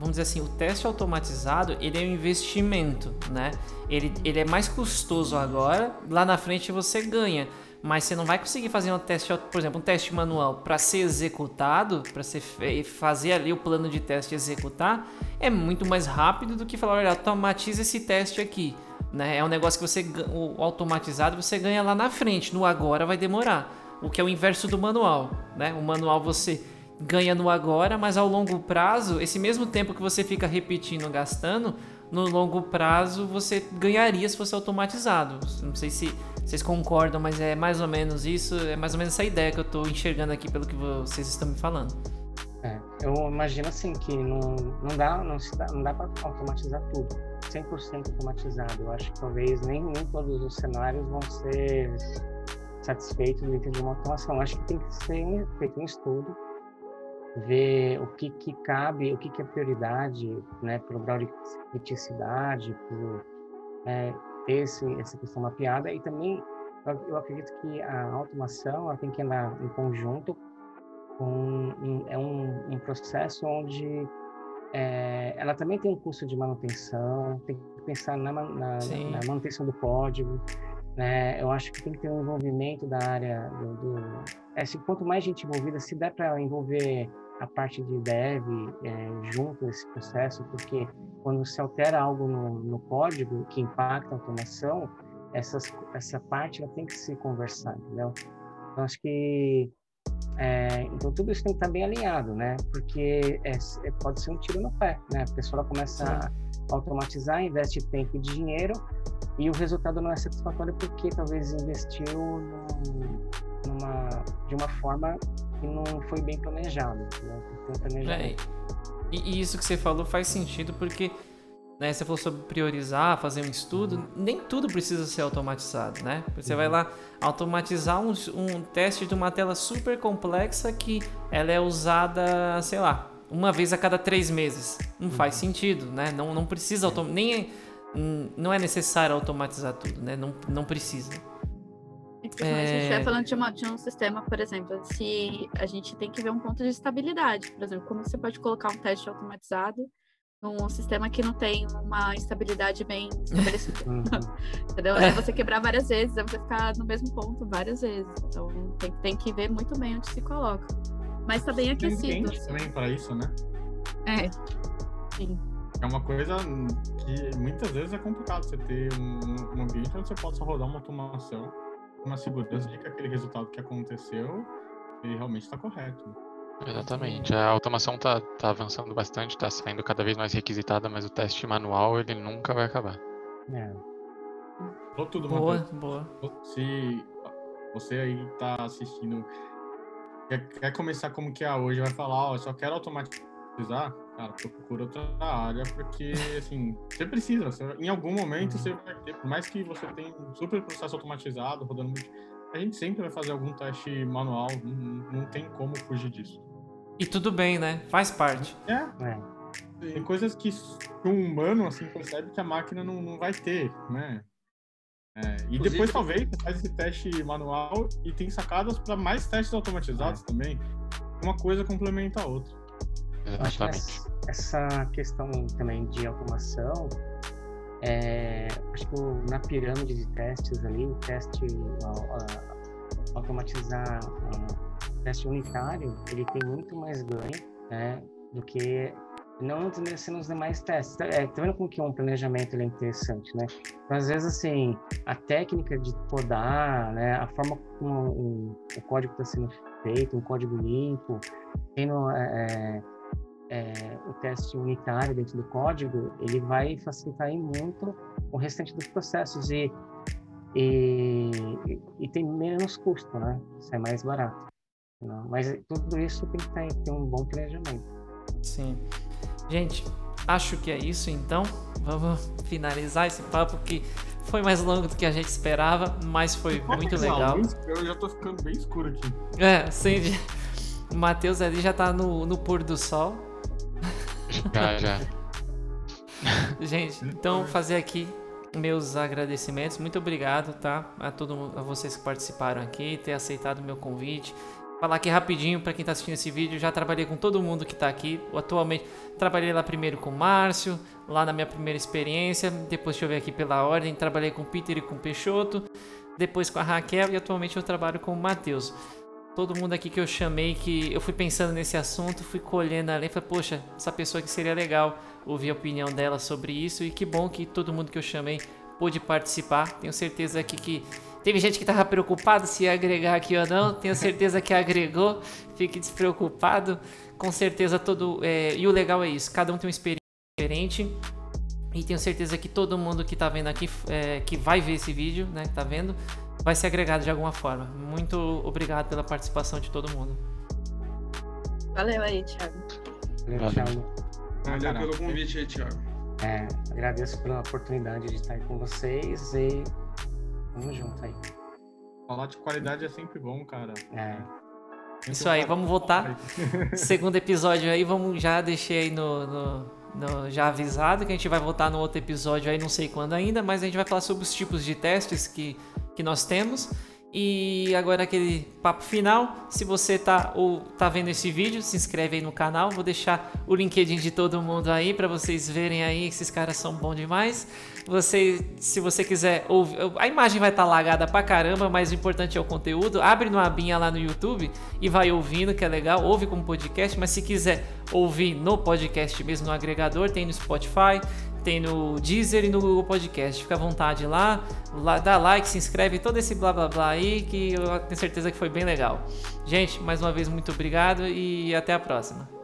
vamos dizer assim, o teste automatizado ele é um investimento, né? Ele, ele é mais custoso agora, lá na frente você ganha mas você não vai conseguir fazer um teste, por exemplo, um teste manual para ser executado, para ser fazer ali o plano de teste executar, é muito mais rápido do que falar, olha, automatiza esse teste aqui. Né? É um negócio que você o automatizado você ganha lá na frente, no agora vai demorar. O que é o inverso do manual, né? O manual você ganha no agora, mas ao longo prazo, esse mesmo tempo que você fica repetindo, gastando, no longo prazo você ganharia se fosse automatizado. Não sei se vocês concordam, mas é mais ou menos isso, é mais ou menos essa ideia que eu estou enxergando aqui pelo que vocês estão me falando. É, eu imagino assim que não, não dá não, dá, não dá para automatizar tudo, 100% automatizado. Eu acho que talvez nem, nem todos os cenários vão ser satisfeitos dentro de uma automação. Eu acho que tem que ser feito um estudo ver o que, que cabe, o que, que é prioridade, né, para o grau de criticidade, por é, ter esse, essa questão mapeada e também eu, eu acredito que a automação ela tem que andar em conjunto com um, é um, um processo onde é, ela também tem um custo de manutenção, tem que pensar na, na, na manutenção do código, né? Eu acho que tem que ter um envolvimento da área do, do é, quanto mais gente envolvida, se der para envolver a parte de dev é, junto nesse processo, porque quando se altera algo no, no código que impacta a automação, essas, essa parte ela tem que se conversar, entendeu? Então, acho que é, então tudo isso tem que estar bem alinhado, né? Porque é, é, pode ser um tiro no pé, né? A pessoa começa a automatizar, investe tempo e dinheiro e o resultado não é satisfatório porque talvez investiu numa, de uma forma que não foi bem planejado. Né? É, e, e, isso que você falou faz sentido porque né, você falou sobre priorizar, fazer um estudo, uhum. nem tudo precisa ser automatizado, né? Você uhum. vai lá automatizar um, um teste de uma tela super complexa que ela é usada, sei lá, uma vez a cada três meses. Não uhum. faz sentido, né? Não, não precisa automatizar, nem não é necessário automatizar tudo, né? Não, não precisa. É... Se a gente estiver falando de, uma, de, um sistema, por exemplo, se a gente tem que ver um ponto de estabilidade, por exemplo, como você pode colocar um teste automatizado num sistema que não tem uma estabilidade bem estabelecida. Uhum. <laughs> Entendeu? É você quebrar várias vezes, é você ficar no mesmo ponto várias vezes. Então tem, tem que ver muito bem onde se coloca. Mas está bem aquecido. Tem assim. também para isso, né? É. Sim. É uma coisa que muitas vezes é complicado você ter um, um ambiente onde você possa rodar uma automação, uma segurança de que aquele resultado que aconteceu ele realmente está correto. Exatamente. A automação tá, tá avançando bastante, tá saindo cada vez mais requisitada, mas o teste manual ele nunca vai acabar. É. Tudo, Boa, boa. Se você aí tá assistindo, quer, quer começar como que é hoje, vai falar, ó, só quero automatizar, cara, procura outra área, porque, assim, você precisa, você- em algum momento você vai ter, por mais que você tenha um super processo automatizado, rodando muito, a gente sempre vai fazer algum teste manual, não, não tem como fugir disso. E tudo bem, né? Faz parte. É, É. tem coisas que um humano, assim, percebe que a máquina não, não vai ter, né? É, e Inclusive- depois, talvez, você faz esse teste manual e tem sacadas para mais testes automatizados também. Uma coisa complementa a outra. Exatamente. essa, questão também de automação, é, acho que na pirâmide de testes ali, o teste a- a- automatizar a- o teste unitário, ele tem muito mais ganho, né, do que não desmerecendo os demais testes. Tá, é, tá vendo como que um planejamento ele é interessante, né? Então, às vezes, assim, a técnica de podar, né, a forma como o, o código está sendo feito, um código limpo, tendo é, é, teste unitário dentro do código, ele vai facilitar aí muito o restante dos processos e, e, e tem menos custo, né? Isso é mais barato. Não, mas tudo isso tem que ter, ter um bom planejamento. Sim. Gente, acho que é isso então. Vamos finalizar esse papo que foi mais longo do que a gente esperava, mas foi muito legal. Eu já tô ficando bem escuro aqui. É, sim. O <laughs> Matheus ali já tá no, no pôr do sol. Já, já. Gente, então fazer aqui meus agradecimentos. Muito obrigado, tá? A todo a vocês que participaram aqui, ter aceitado o meu convite. Falar aqui rapidinho para quem tá assistindo esse vídeo, já trabalhei com todo mundo que tá aqui. Atualmente trabalhei lá primeiro com o Márcio, lá na minha primeira experiência, depois deixa eu ver aqui pela ordem, trabalhei com o Peter e com o Peixoto, depois com a Raquel e atualmente eu trabalho com o Matheus. Todo mundo aqui que eu chamei, que eu fui pensando nesse assunto, fui colhendo ali, falei, poxa, essa pessoa que seria legal ouvir a opinião dela sobre isso e que bom que todo mundo que eu chamei pôde participar. Tenho certeza aqui que teve gente que tava preocupado se ia agregar aqui ou não. Tenho certeza que agregou. Fique despreocupado. Com certeza todo é, e o legal é isso. Cada um tem uma experiência diferente. E tenho certeza que todo mundo que tá vendo aqui, é, que vai ver esse vídeo, né, que tá vendo, vai ser agregado de alguma forma. Muito obrigado pela participação de todo mundo. Valeu aí, Thiago. Valeu. Thiago, Valeu pelo convite aí, Thiago. é, agradeço pela oportunidade de estar aí com vocês e vamos junto aí. Falar de qualidade é sempre bom, cara. É, Isso aí, vamos voltar. <laughs> Segundo episódio aí, vamos já deixei aí no, no- no- já avisado que a gente vai voltar no outro episódio aí, não sei quando ainda, mas a gente vai falar sobre os tipos de testes que, que nós temos. E agora aquele papo final. Se você tá ou tá vendo esse vídeo, se inscreve aí no canal. Vou deixar o LinkedIn de todo mundo aí para vocês verem aí esses caras são bons demais. Você, se você quiser ouvir, a imagem vai estar lagada pra caramba, mas o importante é o conteúdo. Abre uma abinha lá no YouTube e vai ouvindo, que é legal. Ouve como podcast, mas se quiser ouvir no podcast mesmo no agregador, tem no Spotify, tem no Deezer e no Google Podcast. Fica à vontade lá, dá like, se inscreve, todo esse blá blá blá aí, que eu tenho certeza que foi bem legal. Gente, mais uma vez muito obrigado e até a próxima.